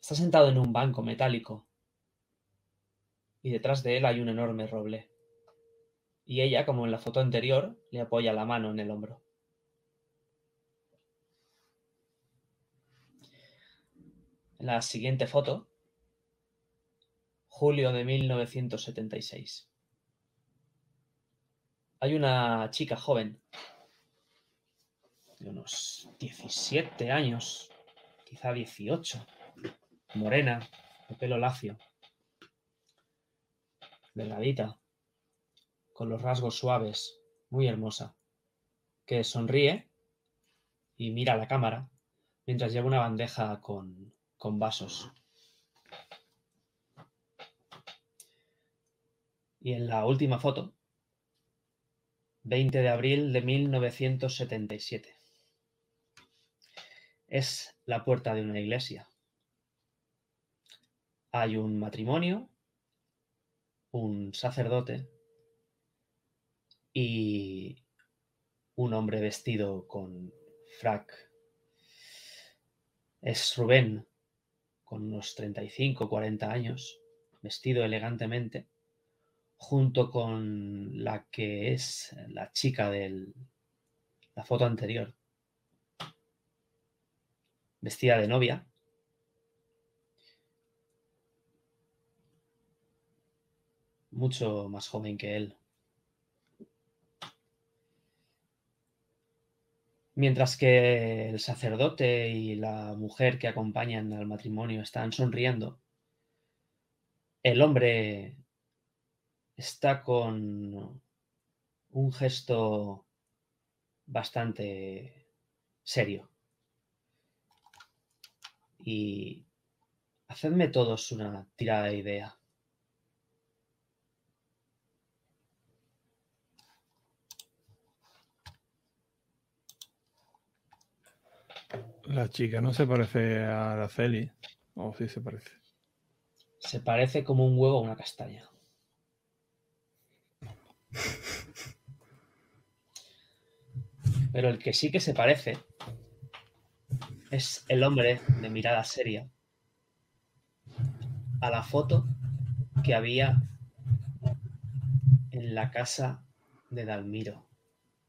Está sentado en un banco metálico y detrás de él hay un enorme roble. Y ella, como en la foto anterior, le apoya la mano en el hombro. La siguiente foto, julio de 1976. Hay una chica joven, de unos 17 años, quizá 18, morena, de pelo lacio, delgadita, con los rasgos suaves, muy hermosa, que sonríe y mira a la cámara mientras lleva una bandeja con, con vasos. Y en la última foto, 20 de abril de 1977. Es la puerta de una iglesia hay un matrimonio, un sacerdote y un hombre vestido con frac. Es Rubén, con unos 35, 40 años, vestido elegantemente, junto con la que es la chica de la foto anterior, vestida de novia, mucho más joven que él. Mientras que el sacerdote y la mujer que acompañan al matrimonio están sonriendo, el hombre está con un gesto bastante serio. Y hacedme todos una tirada de idea. La chica no se parece a Araceli. O sí se parece. Se parece como un huevo a una castaña. Pero el que sí que se parece es el hombre de mirada seria a la foto que había en la casa de Dalmiro.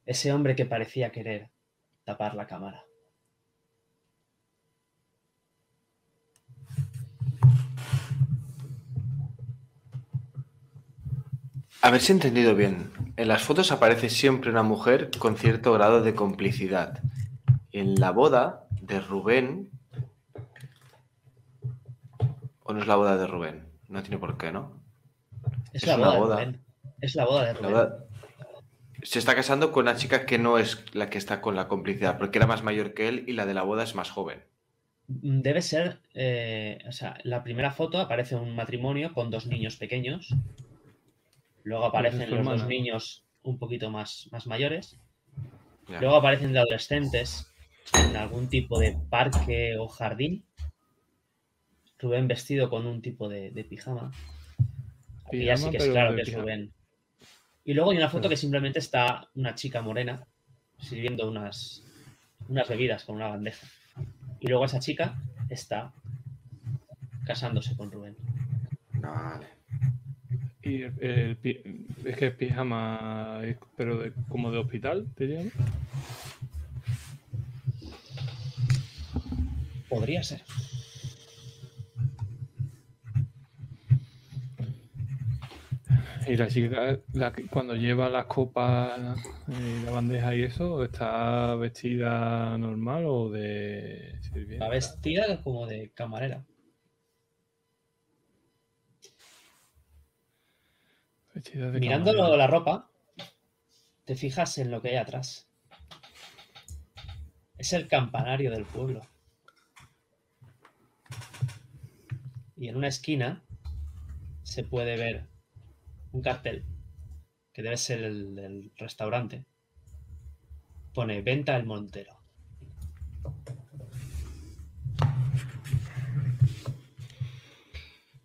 Ese hombre que parecía querer tapar la cámara. A ver si he entendido bien. En las fotos aparece siempre una mujer con cierto grado de complicidad. En la boda de Rubén. ¿O no es la boda de Rubén? No tiene por qué, ¿no? Es, Es la boda, boda. de Rubén. Es la boda de Rubén. boda- Se está casando con una chica que no es la que está con la complicidad, porque era más mayor que él y la de la boda es más joven. Debe ser, eh, o sea, la primera foto aparece un matrimonio con dos niños pequeños. Luego aparecen los dos niños un poquito más, más mayores. Ya. Luego aparecen de adolescentes en algún tipo de parque o jardín. Rubén vestido con un tipo de, de pijama. Y ya sí que es claro que es. Rubén. Y luego hay una foto que simplemente está una chica morena sirviendo unas, unas bebidas con una bandeja. Y luego esa chica está casándose con Rubén. Vale. Y el, el es que es pijama, pero de- como de hospital, diríamos. Podría ser. Y la chica, la cuando lleva las copas y la bandeja y eso, ¿está vestida normal o de sirvienta? Va vestida como de camarera. Vestida de Mirando la ropa, te fijas en lo que hay atrás. Es el campanario del pueblo. Y en una esquina se puede ver un cartel, que debe ser el del restaurante. Pone venta el Montero.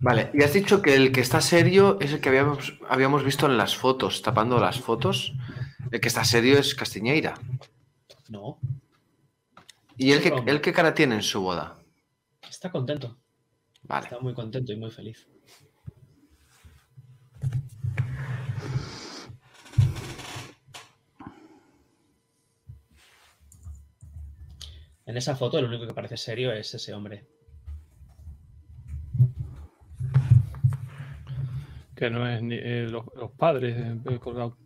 Vale, y has dicho que el que está serio es el que habíamos, habíamos visto en las fotos, tapando las fotos. El que está serio es Castiñeira. No, ¿Y el que, el qué cara tiene en su boda? está contento. Vale. Está muy contento y muy feliz. En esa foto el único que parece serio es ese hombre. Que no es ni eh, los, los padres eh,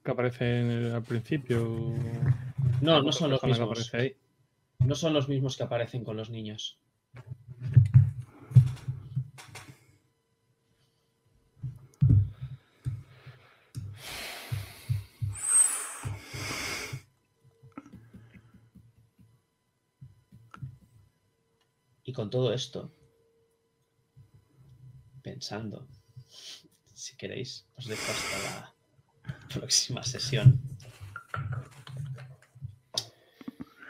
que aparecen al principio. No, no son los que mismos. aparece ahí. No son los mismos que aparecen con los niños. Y con todo esto, pensando, si queréis, os dejo hasta la próxima sesión.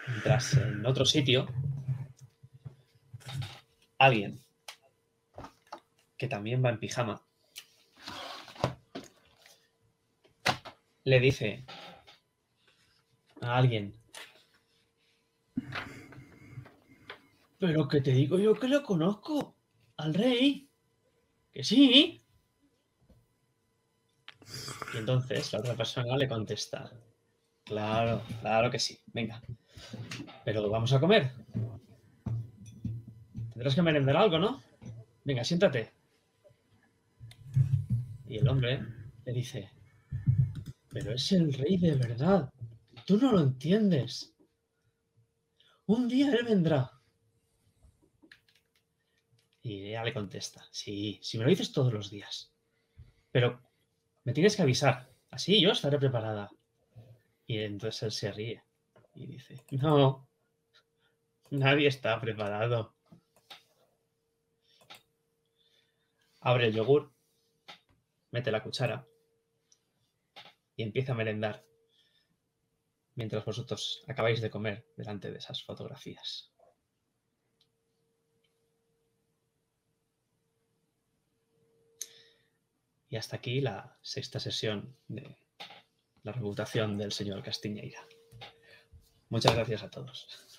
Mientras en otro sitio, alguien que también va en pijama le dice a alguien, pero que te digo yo que lo conozco, al rey, que sí. Y entonces la otra persona le contesta, claro, claro que sí, venga. Pero vamos a comer. Tendrás que merendar algo, ¿no? Venga, siéntate. Y el hombre le dice, pero es el rey de verdad. Tú no lo entiendes. Un día él vendrá. Y ella le contesta, sí, si me lo dices todos los días. Pero me tienes que avisar. Así yo estaré preparada. Y entonces él se ríe y dice, no, nadie está preparado. Abre el yogur, mete la cuchara y empieza a merendar mientras vosotros acabáis de comer delante de esas fotografías. Y hasta aquí la sexta sesión de la reputación del señor Castiñeira. Muchas gracias a todos.